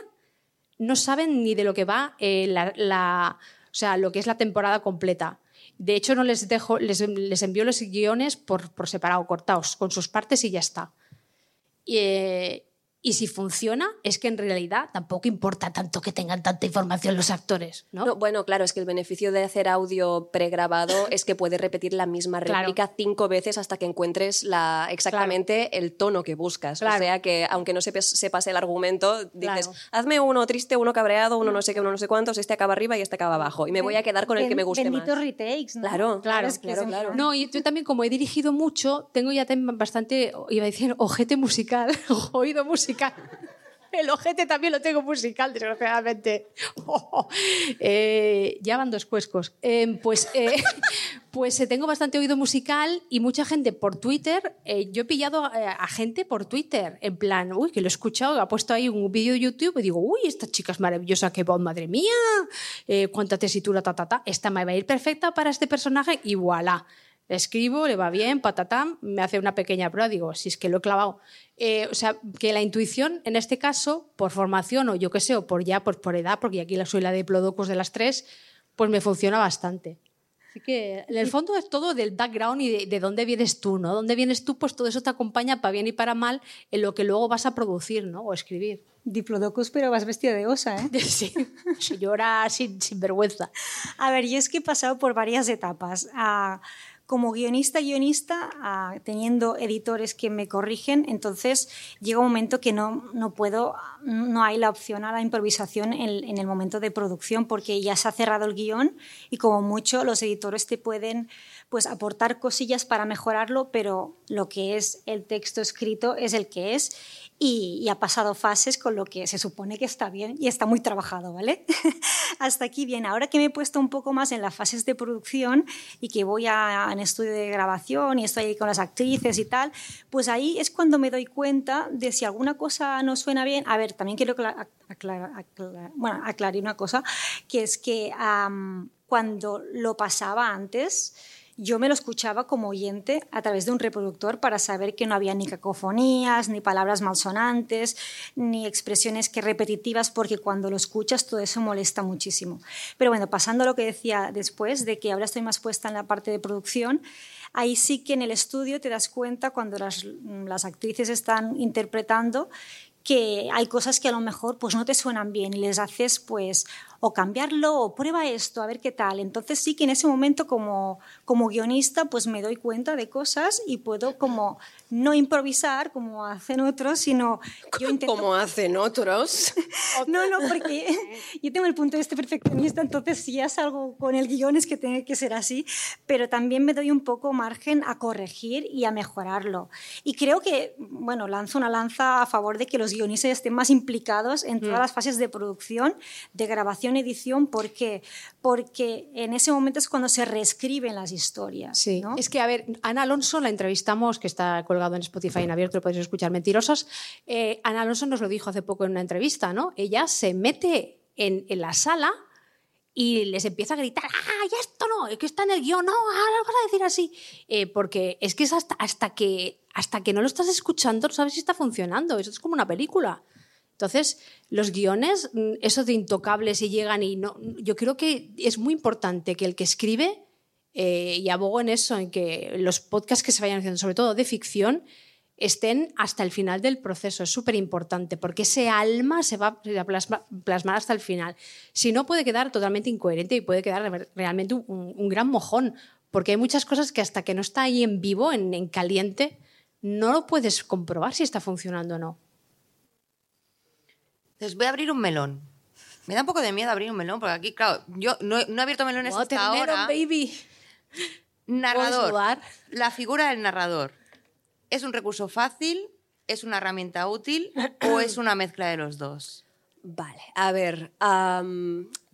no saben ni de lo que va eh, la, o sea, lo que es la temporada completa. De hecho, no les dejo, les, les envío los guiones por, por, separado, cortados, con sus partes y ya está. Y, eh, Y si funciona, es que en realidad tampoco importa tanto que tengan tanta información los actores, ¿no? No, bueno, claro, es que el beneficio de hacer audio pregrabado es que puedes repetir la misma Claro. réplica cinco veces hasta que encuentres la, exactamente el tono que buscas. O sea que, aunque no sepas, sepas el argumento, dices, Claro. hazme uno triste, uno cabreado, uno no sé qué, uno no sé cuántos, este acaba arriba y este acaba abajo. Y me voy a quedar con el que me guste más. Benditos retakes, ¿no? Claro, Claro, Es que claro, No, y yo también como he dirigido mucho, tengo ya también bastante, iba a decir, ojete musical, oído musical. El ojete también lo tengo musical, desgraciadamente. Eh, ya van dos cuescos. Eh, pues eh, pues eh, tengo bastante oído musical y mucha gente por Twitter. eh, yo he pillado a gente por Twitter, en plan, uy, que lo he escuchado, ha puesto ahí un vídeo de YouTube y digo, uy, esta chica es maravillosa, qué voz, madre mía, cuánta tesitura, ta, ta, ta. Esta me va a ir perfecta para este personaje y voilà. Le escribo, le va bien, patatam, me hace una pequeña prueba, digo, si es que lo he clavado. Eh, o sea, que la intuición, en este caso, por formación o yo qué sé, o por ya, pues por edad, porque aquí la soy la de Plodocus de las tres, pues me funciona bastante. Así que en el fondo es todo del background y de, de dónde vienes tú, ¿no? Dónde vienes tú, pues todo eso te acompaña para bien y para mal en lo que luego vas a producir, ¿no? O escribir. Diplodocus, pero vas vestida de osa, ¿eh? Sí, si llora sin, sin vergüenza. A ver, yo es que he pasado por varias etapas. Ah, como guionista, guionista, teniendo editores que me corrigen, entonces llega un momento que no, no puedo, no hay la opción a la improvisación en, en el momento de producción porque ya se ha cerrado el guion y como mucho los editores te pueden pues aportar cosillas para mejorarlo, pero lo que es el texto escrito es el que es y, y ha pasado fases con lo que se supone que está bien y está muy trabajado, ¿vale? Hasta aquí bien. Ahora que me he puesto un poco más en las fases de producción y que voy a, en estudio de grabación y estoy ahí con las actrices y tal, pues ahí es cuando me doy cuenta de si alguna cosa no suena bien. A ver, también quiero aclarar, aclarar, aclarar, bueno, aclarar una cosa, que es que am, cuando lo pasaba antes, yo me lo escuchaba como oyente a través de un reproductor para saber que no había ni cacofonías, ni palabras malsonantes, ni expresiones que repetitivas, porque cuando lo escuchas todo eso molesta muchísimo. Pero bueno, pasando a lo que decía después, de que ahora estoy más puesta en la parte de producción, ahí sí que en el estudio te das cuenta cuando las, las actrices están interpretando que hay cosas que a lo mejor pues no te suenan bien y les haces pues o cambiarlo o prueba esto a ver qué tal. Entonces sí que en ese momento como, como guionista pues me doy cuenta de cosas y puedo como no improvisar como hacen otros, sino yo intento... Como hacen otros. No, no, porque yo tengo el punto de este perfeccionista, entonces si ya salgo con el guion es que tiene que ser así, pero también me doy un poco margen a corregir y a mejorarlo. Y creo que, bueno, lanzo una lanza a favor de que los guionistas estén más implicados en todas las fases de producción, de grabación, edición, ¿por qué? Porque en ese momento es cuando se reescriben las historias. Sí, ¿no? es que, a ver, Ana Alonso la entrevistamos, que está colgado en Spotify en abierto, lo podéis escuchar, mentirosas. Eh, Ana Alonso nos lo dijo hace poco en una entrevista, ¿no? Ella se mete en, en la sala y les empieza a gritar, ¡ah, ya esto no! Es que está en el guion, no, ahora lo vas a decir así. Eh, porque es que es hasta, hasta, que, hasta que no lo estás escuchando, no sabes si está funcionando. Eso es como una película. Entonces, los guiones, mm, eso de intocables y llegan y no. Yo creo que es muy importante que el que escribe, eh, y abogo en eso, en que los podcasts que se vayan haciendo, sobre todo de ficción, estén hasta el final del proceso. Es súper importante porque ese alma se va a plasma- plasmar hasta el final. Si no, puede quedar totalmente incoherente y puede quedar re- realmente un, gran mojón. Porque hay muchas cosas que hasta que no está ahí en vivo, en caliente, no lo puedes comprobar si está funcionando o no. Les voy a abrir un melón. Me da un poco de miedo abrir un melón, porque aquí, claro, yo no, he- no he abierto melones hasta Watermelon, ahora. baby. Narrador. La figura del narrador. ¿Es un recurso fácil? ¿Es una herramienta útil? ¿O es una mezcla de los dos? Vale, a ver,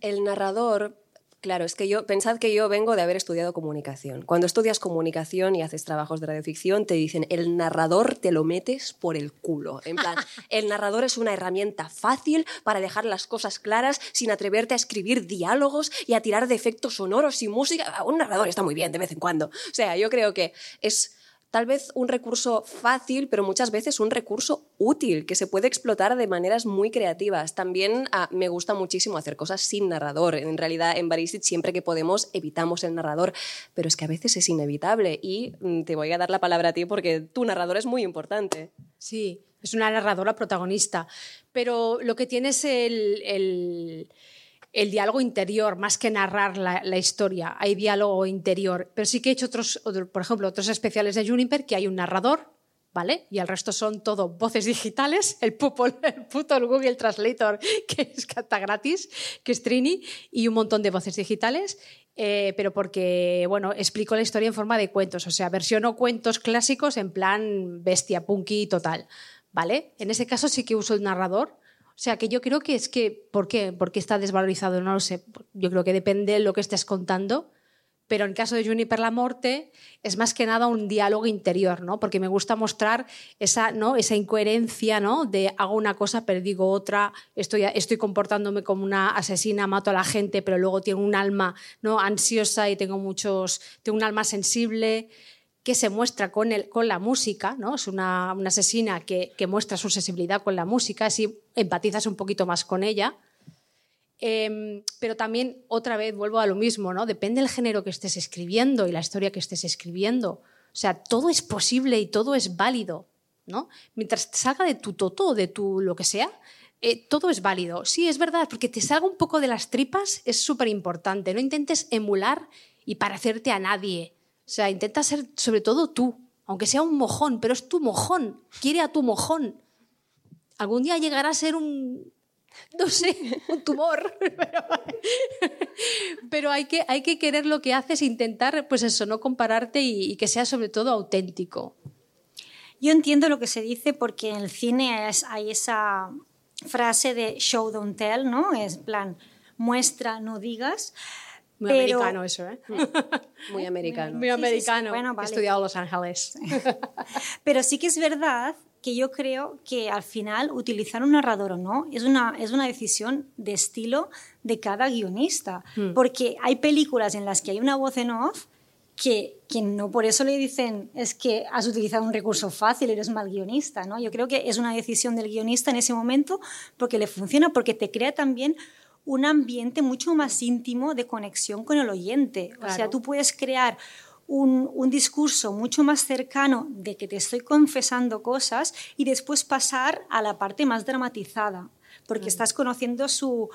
el narrador, claro, es que yo, pensad que yo vengo de haber estudiado comunicación. Cuando estudias comunicación y haces trabajos de radioficción, te dicen, el narrador te lo metes por el culo. En plan, el narrador es una herramienta fácil para dejar las cosas claras sin atreverte a escribir diálogos y a tirar de efectos sonoros y música. Un narrador está muy bien de vez en cuando. O sea, yo creo que es tal vez un recurso fácil, pero muchas veces un recurso útil que se puede explotar de maneras muy creativas. También ah, me gusta muchísimo hacer cosas sin narrador. En realidad, en Baristic siempre que podemos evitamos el narrador, pero es que a veces es inevitable y mm, te voy a dar la palabra a ti porque tu narrador es muy importante. Sí. Es una narradora protagonista. Pero lo que tiene es el, el, el diálogo interior, más que narrar la, historia. Hay diálogo interior. Pero sí que he hecho otros, por ejemplo, otros especiales de Juniper que hay un narrador ¿vale? Y el resto son todo voces digitales, el, pupo, el puto Google Translator, que es canta gratis, que es Trini, y un montón de voces digitales, eh, pero porque, bueno, explico la historia en forma de cuentos, o sea, versiono cuentos clásicos en plan bestia, punky total, ¿vale? En ese caso sí que uso el narrador, o sea, que yo creo que es que, ¿por qué? ¿Por qué está desvalorizado? No lo sé. Yo creo que depende de lo que estés contando pero en el caso de Juniper la Morte es más que nada un diálogo interior, ¿no? Porque me gusta mostrar esa, ¿no? esa incoherencia, ¿no? De hago una cosa pero digo otra, estoy, estoy comportándome como una asesina, mato a la gente, pero luego tengo un alma ¿no? ansiosa y tengo muchos, tengo un alma sensible que se muestra con, el, con la música, ¿no? Es una, una asesina que, que muestra su sensibilidad con la música, así empatizas un poquito más con ella Em, pero también, otra vez, vuelvo a lo mismo, ¿no? Depende del género que estés escribiendo y la historia que estés escribiendo. O sea, todo es posible y todo es válido, ¿no? Mientras te salga de tu toto, de tu lo que sea, eh, todo es válido. Sí, es verdad, porque te salga un poco de las tripas es súper importante. No intentes emular y parecerte a nadie. O sea, intenta ser sobre todo tú, aunque sea un mojón, pero es tu mojón. Quiere a tu mojón. Algún día llegará a ser un, no sé, un tumor. Pero, hay, que, hay que querer lo que haces, intentar, pues eso, no compararte y, que sea sobre todo auténtico. Yo entiendo lo que se dice porque en el cine hay esa frase de show, don't tell, ¿no? Es plan, muestra, no digas. Muy americano eso, ¿eh? Muy americano. Muy americano. He estudiado Los Ángeles. Pero sí que es verdad que yo creo que al final utilizar un narrador o no es una, es una decisión de estilo de cada guionista, hmm. porque hay películas en las que hay una voz en off que, que, no por eso le dicen es que has utilizado un recurso fácil, eres mal guionista, ¿no? Yo creo que es una decisión del guionista en ese momento porque le funciona, porque te crea también un ambiente mucho más íntimo de conexión con el oyente. O sea, tú puedes crear un, discurso mucho más cercano de que te estoy confesando cosas y después pasar a la parte más dramatizada, porque estás conociendo su,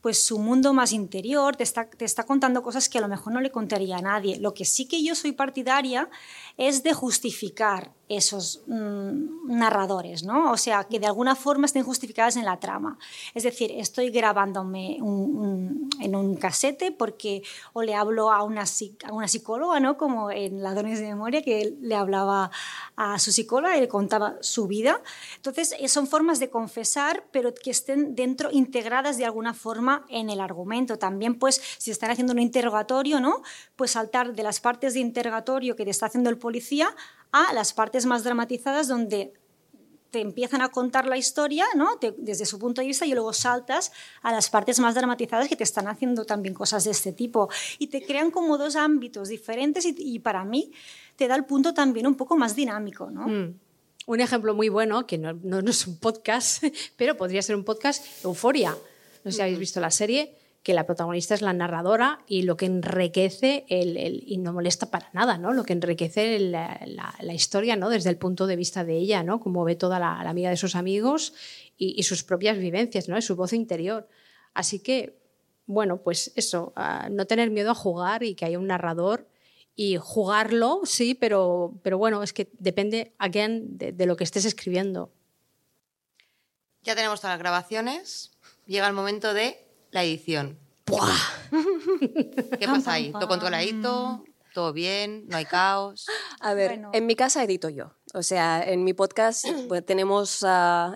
pues su mundo más interior, te está, te está contando cosas que a lo mejor no le contaría a nadie. Lo que sí que yo soy partidaria es de justificar esos mm, narradores, ¿no? O sea, que de alguna forma estén justificadas en la trama. Es decir, estoy grabándome en un casete porque o le hablo a una, a una psicóloga, ¿no? Como en Ladrones de Memoria, que le hablaba a su psicóloga y le contaba su vida. Entonces, eh, son formas de confesar, pero que estén dentro, integradas de alguna forma en el argumento. También, pues, si están haciendo un interrogatorio, ¿no? Pues saltar de las partes de interrogatorio que te está haciendo el policía a las partes más dramatizadas donde te empiezan a contar la historia ¿no? desde su punto de vista y luego saltas a las partes más dramatizadas que te están haciendo también cosas de este tipo. Y te crean como dos ámbitos diferentes y, para mí te da el punto también un poco más dinámico. ¿no? Mm. Un ejemplo muy bueno, que no, no, no, es un podcast, pero podría ser un podcast, Euforia. No sé si habéis visto la serie que la protagonista es la narradora y lo que enriquece el, y no molesta para nada, ¿no? Lo que enriquece la, historia, ¿no? Desde el punto de vista de ella, ¿no? Como ve toda la, amiga de sus amigos y, sus propias vivencias, ¿no? su voz interior. Así que, bueno, pues eso, no tener miedo a jugar y que haya un narrador y jugarlo, sí, pero, pero bueno, es que depende, again, de, de lo que estés escribiendo. Ya tenemos todas las grabaciones. Llega el momento de la edición. ¿Qué pasa ahí? ¿Todo controladito? ¿Todo bien? ¿No hay caos? A ver, en mi casa edito yo. O sea, en mi podcast pues, tenemos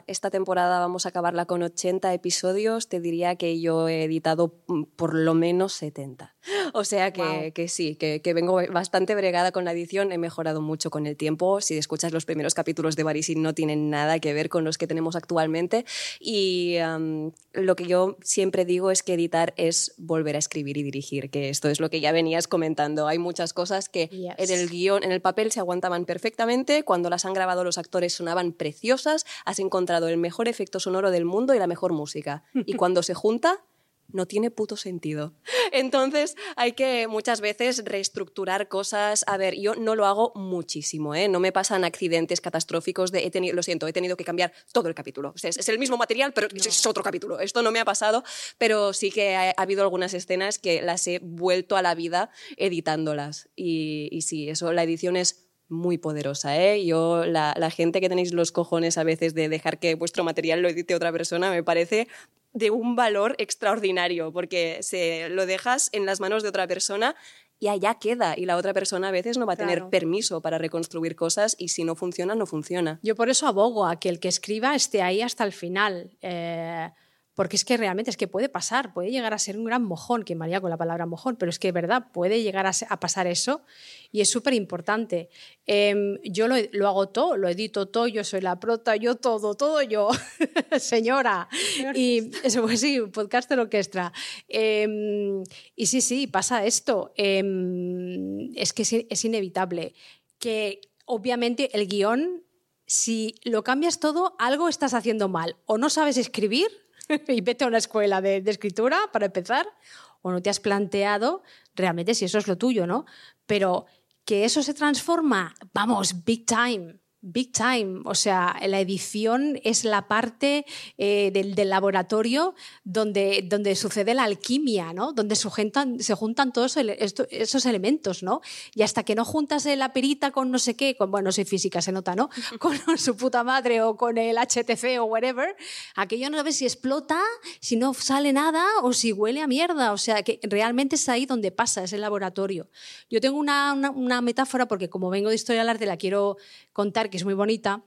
esta temporada, vamos a acabarla con 80 episodios. Te diría que yo he editado mm, por lo menos 70. O sea que, que sí, que, que, vengo bastante bregada con la edición. He mejorado mucho con el tiempo. Si escuchas los primeros capítulos de Barisin, no tienen nada que ver con los que tenemos actualmente. Y lo que yo siempre digo es que editar es volver a escribir y dirigir, que esto es lo que ya venías comentando. Hay muchas cosas que en el guion, en el papel se aguantaban perfectamente. Cuando las han grabado los actores sonaban preciosas. Has encontrado el mejor efecto sonoro del mundo y la mejor música. Y cuando se junta, no tiene puto sentido. Entonces hay que muchas veces reestructurar cosas. A ver, yo no lo hago muchísimo, ¿eh? No me pasan accidentes catastróficos de, he tenido, lo siento, he tenido que cambiar todo el capítulo. O sea, es, el mismo material, pero es otro capítulo. Esto no me ha pasado, pero sí que ha, habido algunas escenas que las he vuelto a la vida editándolas. Y, y sí, eso, la edición es muy poderosa. ¿eh? Yo, la, la, gente que tenéis los cojones a veces de dejar que vuestro material lo edite otra persona, me parece de un valor extraordinario, porque se lo dejas en las manos de otra persona y allá queda. Y la otra persona a veces no va a tener permiso para reconstruir cosas y si no funciona, no funciona. Yo por eso abogo a que el que escriba esté ahí hasta el final. Eh, porque es que realmente es que puede pasar, puede llegar a ser un gran mojón, que María con la palabra mojón, pero es que es verdad, puede llegar a, pasar eso y es súper importante. Em, yo lo, hago todo, lo edito todo, yo soy la prota, yo todo, todo yo, señora. y eso pues sí, un podcast de orquestra. Em, y sí, sí, pasa esto. Em, es que es inevitable que obviamente el guion, si lo cambias todo, algo estás haciendo mal. O no sabes escribir y vete a una escuela de, escritura para empezar, o no te has planteado realmente si eso es lo tuyo, ¿no? Pero que eso se transforma, vamos, big time Big time, o sea, la edición es la parte eh, del, laboratorio donde, donde sucede la alquimia, ¿no? Donde se juntan, se juntan todos esos elementos, ¿no? Y hasta que no juntas la perita con no sé qué, con, bueno, no soy física, se nota, ¿no? Con su puta madre o con el HTC o whatever, aquello no sabes si explota, si no sale nada o si huele a mierda. O sea, que realmente es ahí donde pasa, es el laboratorio. Yo tengo una, una, una metáfora porque como vengo de historia del arte la quiero contar que es muy bonita,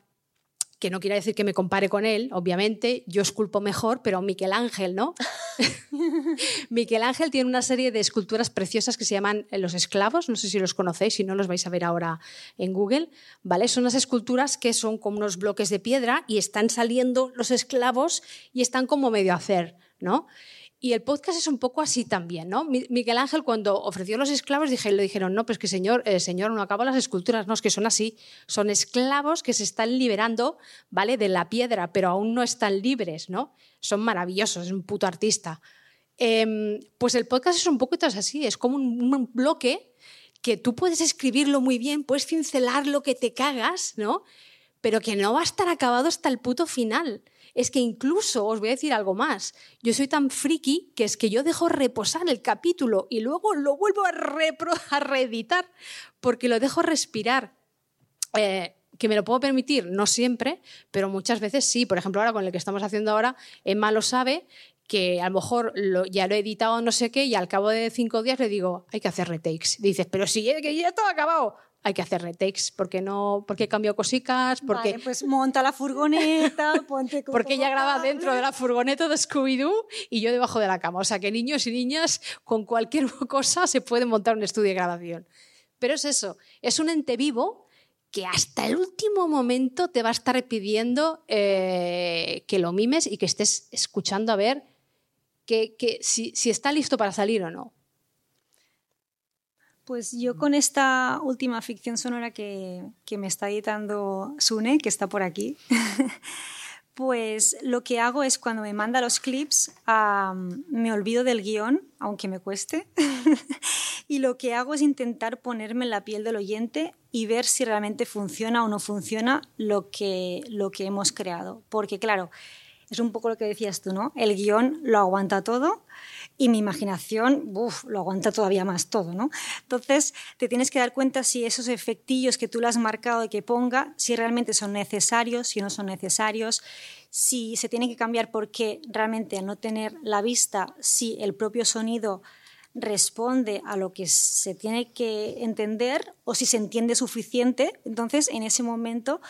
que no quiere decir que me compare con él, obviamente, yo esculpo mejor, pero Miquel Ángel, ¿no? Miquel Ángel tiene una serie de esculturas preciosas que se llaman Los esclavos, no sé si los conocéis, si no los vais a ver ahora en Google, ¿vale? Son unas esculturas que son como unos bloques de piedra y están saliendo los esclavos y están como medio a hacer, ¿no? Y el podcast es un poco así también, ¿no? Miguel Ángel cuando ofreció los esclavos dije, le dijeron, no, pues que señor, eh, señor, no acabo las esculturas, no, es que son así, son esclavos que se están liberando, ¿vale? De la piedra, pero aún no están libres, ¿no? Son maravillosos, es un puto artista. Em, pues el podcast es un poquito así, es como un, un bloque que tú puedes escribirlo muy bien, puedes cincelar lo que te cagas, ¿no? Pero que no va a estar acabado hasta el puto final es que incluso, os voy a decir algo más, yo soy tan friki que es que yo dejo reposar el capítulo y luego lo vuelvo a, reeditar porque lo dejo respirar. Eh, que me lo puedo permitir, no siempre, pero muchas veces sí. Por ejemplo, ahora con el que estamos haciendo ahora, Emma lo sabe, que a lo mejor ya lo he editado no sé qué y al cabo de cinco días le digo, hay que hacer retakes. Dices, pero si que ya todo acabado hay que hacer retakes porque no porque cambio cositas porque vale, pues monta la furgoneta ponte porque ella graba dentro de la furgoneta de Scooby Doo y yo debajo de la cama o sea que niños y niñas con cualquier cosa se pueden montar un estudio de grabación. Pero es eso es un ente vivo que hasta el último momento te va a estar pidiendo eh, que lo mimes y que estés escuchando a ver que, que si, si está listo para salir o no pues yo con esta última ficción sonora que, me está editando Sune, que está por aquí, pues lo que hago es cuando me manda los clips, me olvido del guion, aunque me cueste, y lo que hago es intentar ponerme en la piel del oyente y ver si realmente funciona o no funciona lo que, lo que hemos creado. Porque claro, es un poco lo que decías tú, ¿no? El guion lo aguanta todo y mi imaginación lo aguanta todavía más todo, ¿no? Entonces, te tienes que dar cuenta si esos efectillos que tú le has marcado y que ponga, si realmente son necesarios, si no son necesarios, si se tiene que cambiar porque realmente al no tener la vista, si el propio sonido responde a lo que se tiene que entender o si se entiende suficiente, entonces en ese momento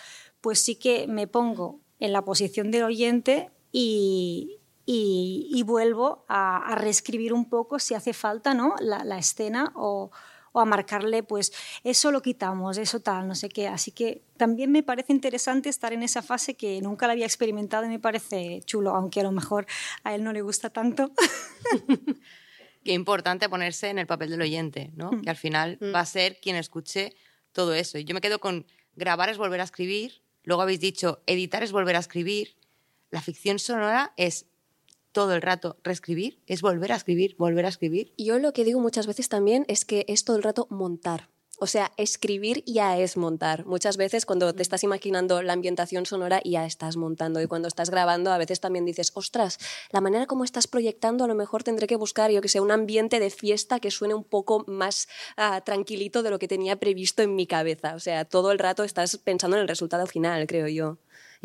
pues sí que me pongo en la posición del oyente y, y, vuelvo a, reescribir un poco si hace falta ¿no? la, escena o, o, a marcarle, pues eso lo quitamos, eso tal, no sé qué. Así que también me parece interesante estar en esa fase que nunca la había experimentado y me parece chulo, aunque a lo mejor a él no le gusta tanto. Qué importante ponerse en el papel del oyente, ¿no? Mm. que al final mm. va a ser quien escuche todo eso. Y yo me quedo con grabar es volver a escribir, luego habéis dicho editar es volver a escribir. La ficción sonora es todo el rato reescribir, es volver a escribir, volver a escribir. Yo lo que digo muchas veces también es que es todo el rato montar. O sea, escribir ya es montar. Muchas veces cuando te estás imaginando la ambientación sonora ya estás montando y cuando estás grabando a veces también dices, ostras, la manera como estás proyectando a lo mejor tendré que buscar, yo que sé, un ambiente de fiesta que suene un poco más ah, tranquilito de lo que tenía previsto en mi cabeza. O sea, todo el rato estás pensando en el resultado final, creo yo.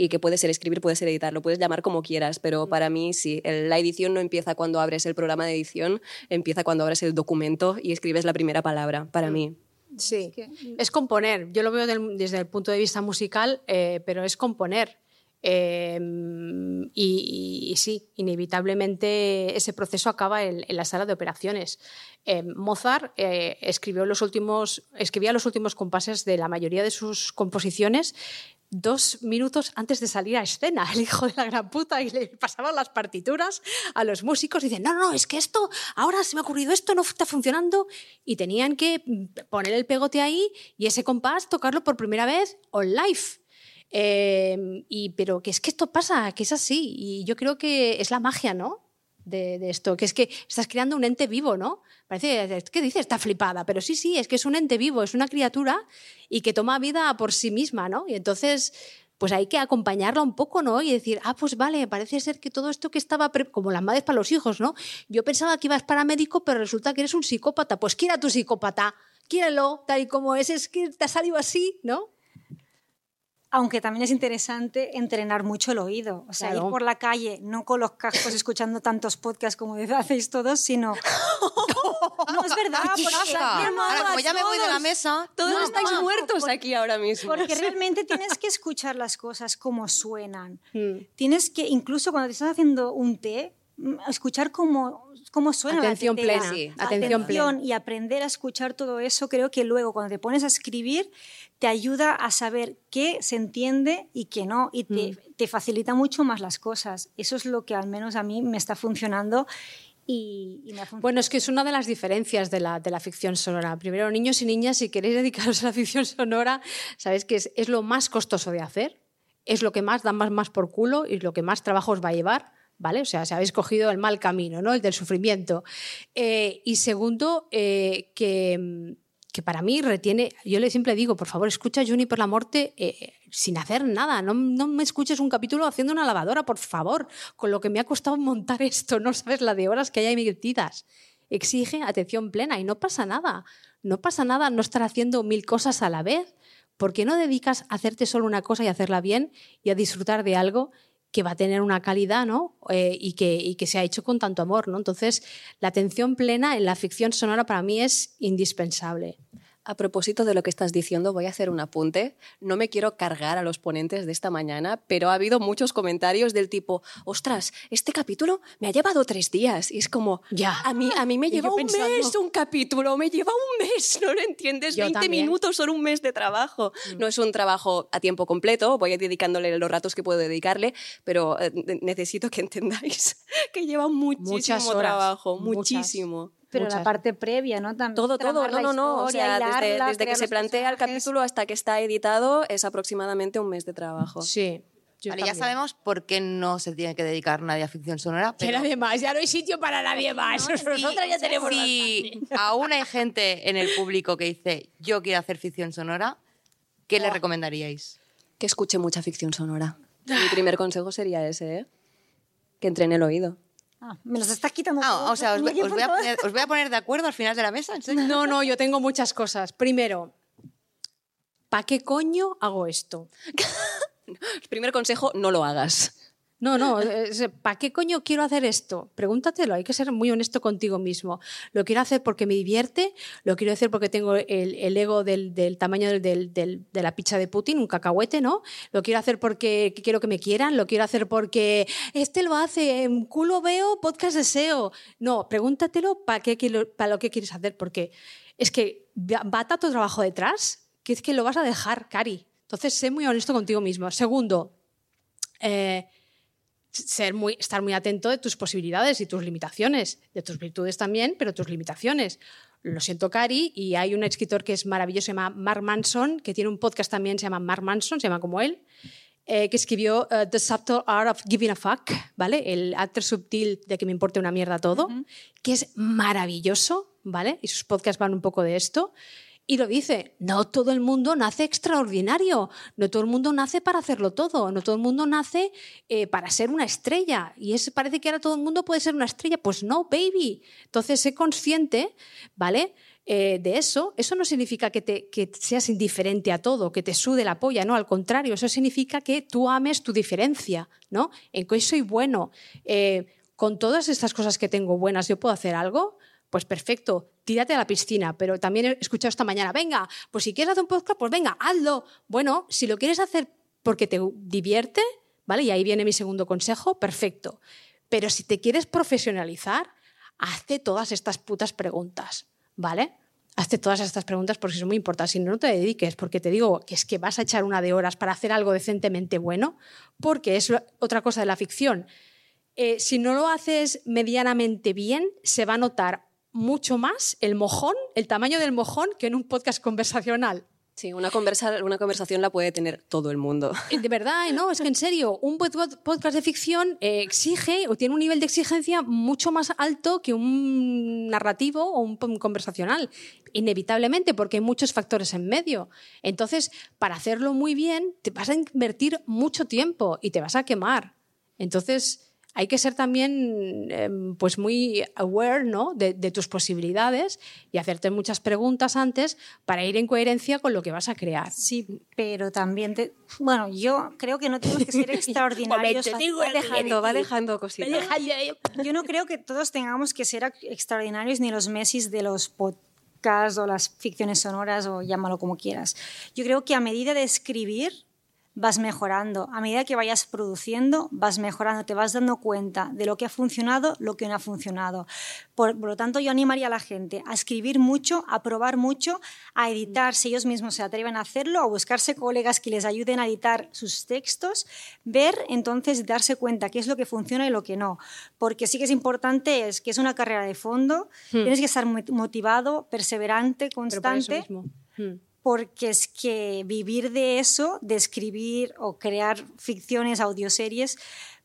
Y que puede ser escribir, puede ser editar, lo puedes llamar como quieras, pero para mí sí, el- la edición no empieza cuando abres el programa de edición, empieza cuando abres el documento y escribes la primera palabra, para mí. Sí, es componer. Yo lo veo del- desde el punto de vista musical, eh, pero es componer. Eh, y, y- y sí, inevitablemente ese proceso acaba en, en la sala de operaciones. Eh, Mozart eh, escribió los últimos, escribía los últimos compases de la mayoría de sus composiciones dos minutos antes de salir a escena, el hijo de la gran puta, y le pasaban las partituras a los músicos y dicen, no, no, es que esto, ahora se me ha ocurrido esto, no está funcionando, y tenían que mm, poner el pegote ahí y ese compás tocarlo por primera vez on live. Eh, y, pero que es que esto pasa, que es así, y yo creo que es la magia, ¿no? De, de esto, que es que estás creando un ente vivo, ¿no? Parece, ¿qué dices? Está flipada, pero sí, sí, es que es un ente vivo, es una criatura y que toma vida por sí misma, ¿no? Y entonces, pues hay que acompañarla un poco, ¿no? Y decir, ah, pues vale, parece ser que todo esto que estaba, como las madres para los hijos, ¿no? Yo pensaba que ibas para médico, pero resulta que eres un psicópata. Pues quiera tu psicópata, quiérelo, tal y como es, es que te ha salido así, ¿no? Aunque también es interesante entrenar mucho el oído. O sea, Claro. ir por la calle, no con los cascos escuchando tantos podcasts como hacéis todos, sino. No, es verdad. No, Ahora, como ya me voy de la mesa, Todos No, estáis no, muertos aquí ahora mismo. Porque realmente tienes que escuchar las cosas como suenan. Mm. Tienes que, incluso cuando te estás haciendo un té, mm, escuchar cómo, cómo suena Atención la tetera. plena, sí. atención plena. y aprender a escuchar todo eso, creo que luego cuando te pones a escribir te ayuda a saber qué se entiende y qué no, y te, Mm. te facilita mucho más las cosas. Eso es lo que al menos a mí me está funcionando y, me. Bueno, es que es una de las diferencias de la, de la ficción sonora. Primero, niños y niñas, si queréis dedicaros a la ficción sonora, sabéis que es, es lo más costoso de hacer, es lo que más da más, más por culo y lo que más trabajo os va a llevar. ¿Vale? O sea, si habéis cogido el mal camino, ¿no? El del sufrimiento. Eh, y segundo, eh, que, para mí retiene, yo le siempre digo, por favor, escucha Juni por la muerte eh, sin hacer nada, no, no me escuches un capítulo haciendo una lavadora, por favor, con lo que me ha costado montar esto, no sabes la de horas que hay metidas. Exige atención plena y no pasa nada, no pasa nada no estar haciendo mil cosas a la vez. ¿Por qué no dedicas a hacerte solo una cosa y hacerla bien y a disfrutar de algo que va a tener una calidad ¿no? Eh, y, que, y que se ha hecho con tanto amor? ¿no? Entonces, la atención plena en la ficción sonora para mí es indispensable. A propósito de lo que estás diciendo, voy a hacer un apunte. No me quiero cargar a los ponentes de esta mañana, pero ha habido muchos comentarios del tipo, ostras, este capítulo me ha llevado tres días. Y es como, Ya. a mí, a mí me lleva un pensando- mes un capítulo, me lleva un mes, ¿no lo entiendes? Yo 20 también. minutos son un mes de trabajo. Mm. No es un trabajo a tiempo completo, voy a ir dedicándole los ratos que puedo dedicarle, pero eh, ne- necesito que entendáis que lleva muchísimo horas, trabajo, muchas. Pero muchas. la parte previa, ¿no? También Todo, todo, no, no, no. O sea, desde, hilarla, desde que se plantea el capítulo hasta que está editado es aproximadamente un mes de trabajo. Sí. Vale, ya sabemos por qué no se tiene que dedicar nadie a ficción sonora. Que Pero nadie más, ya no hay sitio para nadie más. Nosotras ya tenemos si aún hay gente en el público que dice yo quiero hacer ficción sonora, ¿qué le recomendaríais? Que escuche mucha ficción sonora. Mi primer consejo sería ese, ¿eh? Que entrene el oído. Ah, me los estás quitando. Ah, o sea, os, voy- os tiempo voy a poner, os voy a poner de acuerdo al final de la mesa. No, no, yo tengo muchas cosas. Primero, ¿para qué coño hago esto? Primer consejo, no lo hagas. No, no, ¿para qué coño quiero hacer esto? Pregúntatelo, hay que ser muy honesto contigo mismo. ¿Lo quiero hacer porque me divierte? ¿Lo quiero hacer porque tengo el, ego del, tamaño del- de la pizza de Putin, un cacahuete, ¿no? ¿Lo quiero hacer porque quiero que me quieran? ¿Lo quiero hacer porque este lo hace, en culo veo, podcast deseo? No, pregúntatelo para qué, para lo que quieres hacer, porque es que va va tanto trabajo detrás que es que lo vas a dejar, Cari. Entonces, sé muy honesto contigo mismo. Segundo, eh, ser muy, estar muy atento de tus posibilidades y tus limitaciones, de tus virtudes también, pero tus limitaciones. Lo siento, Cari, y hay un escritor que es maravilloso, se llama Mark Manson, que tiene un podcast también, se llama Mark Manson, se llama como él, eh, que escribió eh, The Subtle Art of Giving a Fuck, ¿vale? El arte sutil de que me importe una mierda todo, que es maravilloso, ¿vale? Y sus podcasts van un poco de esto. Y lo dice, no todo el mundo nace extraordinario, no todo el mundo nace para hacerlo todo, no todo el mundo nace eh, para ser una estrella. Y parece que ahora todo el mundo puede ser una estrella. Pues no, baby. Entonces, sé consciente, ¿vale? Eh, de eso, eso no significa que, te, seas indiferente a todo, que te sude la polla, no, al contrario, eso significa que tú ames tu diferencia, ¿no? En que soy bueno. Eh, con todas estas cosas que tengo buenas, ¿yo puedo hacer algo? Pues perfecto, tírate a la piscina, pero también he escuchado esta mañana, venga, pues si quieres hacer un podcast, pues venga, hazlo. Bueno, si lo quieres hacer porque te divierte, ¿vale? Y ahí viene mi segundo consejo, perfecto. Pero si te quieres profesionalizar, hazte todas estas putas preguntas, ¿vale? Hazte todas estas preguntas porque son muy importantes. Si no, no te dediques, porque te digo que es que vas a echar una de horas para hacer algo decentemente bueno, porque es otra cosa de la ficción. Eh, si no lo haces medianamente bien, se va a notar mucho más el mojón, el tamaño del mojón, que en un podcast conversacional. Sí, una, conversa, una conversación la puede tener todo el mundo. Eh, De verdad, no, es que en serio, un pod- podcast de ficción eh, exige o tiene un nivel de exigencia mucho más alto que un narrativo o un conversacional, inevitablemente, porque hay muchos factores en medio. Entonces, para hacerlo muy bien, te vas a invertir mucho tiempo y te vas a quemar. Entonces, hay que ser también em, pues muy aware ¿no? de, de tus posibilidades y hacerte muchas preguntas antes para ir en coherencia con lo que vas a crear. Sí, pero también te... Bueno, yo creo que no tenemos que ser extraordinarios. Va dejando, va dejando cositas. Yo no creo que todos tengamos que ser extraordinarios ni los Messis de los podcasts o las ficciones sonoras o llámalo como quieras. Yo creo que a medida de escribir vas mejorando, a medida que vayas produciendo vas mejorando, te vas dando cuenta de lo que ha funcionado, lo que no ha funcionado. Por, por lo tanto, yo animaría a la gente a escribir mucho, a probar mucho, a editar si ellos mismos se atreven a hacerlo, a buscarse colegas que les ayuden a editar sus textos, ver entonces darse cuenta qué es lo que funciona y lo que no. Porque sí que es importante, es que es una carrera de fondo, tienes que estar motivado, perseverante, Pero por eso constante mismo. Hmm. Porque es que vivir de eso, de escribir o crear ficciones, audioseries,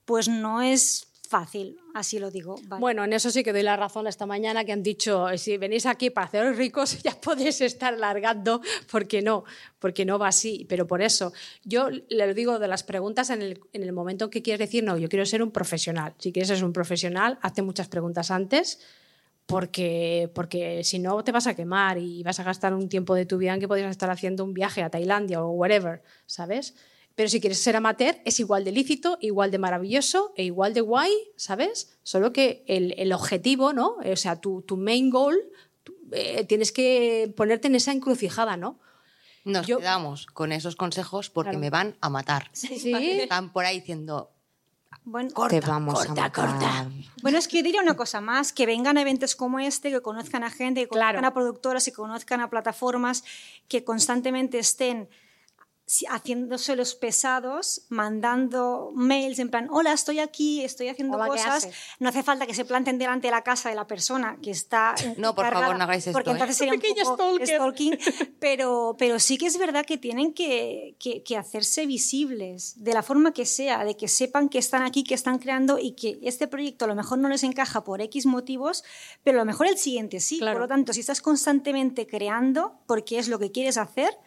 pues no es fácil, así lo digo. Bueno, en eso sí que doy la razón esta mañana que han dicho, si venís aquí para haceros ricos ya podéis estar largando, porque no, porque no va así. Pero por eso, yo le digo de las preguntas en el, en momento en que quieres decir, no, yo quiero ser un profesional. Si quieres ser un profesional, hazte muchas preguntas antes, porque, porque si no te vas a quemar y vas a gastar un tiempo de tu vida en que podrías estar haciendo un viaje a Tailandia o whatever, ¿sabes? Pero si quieres ser amateur, es igual de lícito, igual de maravilloso e igual de guay, ¿sabes? Solo que el, el objetivo, ¿no? O sea, tu, tu main goal, tú, eh, tienes que ponerte en esa encrucijada, ¿no? Nos Yo- quedamos con esos consejos porque Claro. me van a matar. Sí. Están por ahí diciendo, Bueno, Te vamos a matar. Bueno, es que yo diría una cosa más, que vengan a eventos como este, que conozcan a gente, que conozcan Claro. a productoras, que conozcan a plataformas, que constantemente estén haciéndose los pesados, mandando mails en plan, hola, estoy aquí, estoy haciendo Hola, ¿qué cosas. No hace falta que se planten delante de la casa de la persona que está No, por favor, no hagáis esto, Porque ¿eh? entonces sería un Pequeño poco stalker. stalking, pero, pero sí que es verdad que tienen que, que- que hacerse visibles, de la forma que sea, de que sepan que están aquí, que están creando y que este proyecto a lo mejor no les encaja por X motivos, pero a lo mejor el siguiente sí. Claro. Por lo tanto, si estás constantemente creando porque es lo que quieres hacer,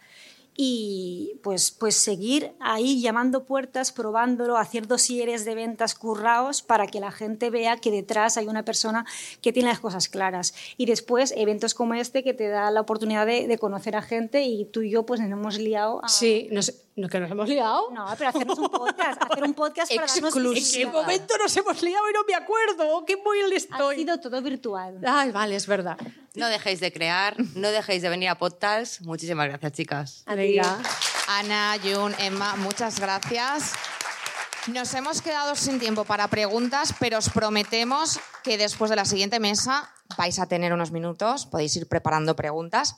y pues, pues seguir ahí llamando puertas, probándolo, hacer dosieres de ventas curraos para que la gente vea que detrás hay una persona que tiene las cosas claras. Y después eventos como este que te da la oportunidad de, conocer a gente y tú y yo pues nos hemos liado. A... Sí, nos, ¿no que nos hemos liado. No, pero hacernos un podcast, hacer un podcast para darnos ¿En qué momento nos hemos liado y no me acuerdo? ¡Qué muy Ha estoy! sido todo virtual. Ay, vale, es verdad. no dejéis de crear, no dejéis de venir a podcast. Muchísimas gracias, chicas. Venga. Ana, Jun, Emma, muchas gracias. Nos hemos quedado sin tiempo para preguntas, pero os prometemos que después de la siguiente mesa vais a tener unos minutos, podéis ir preparando preguntas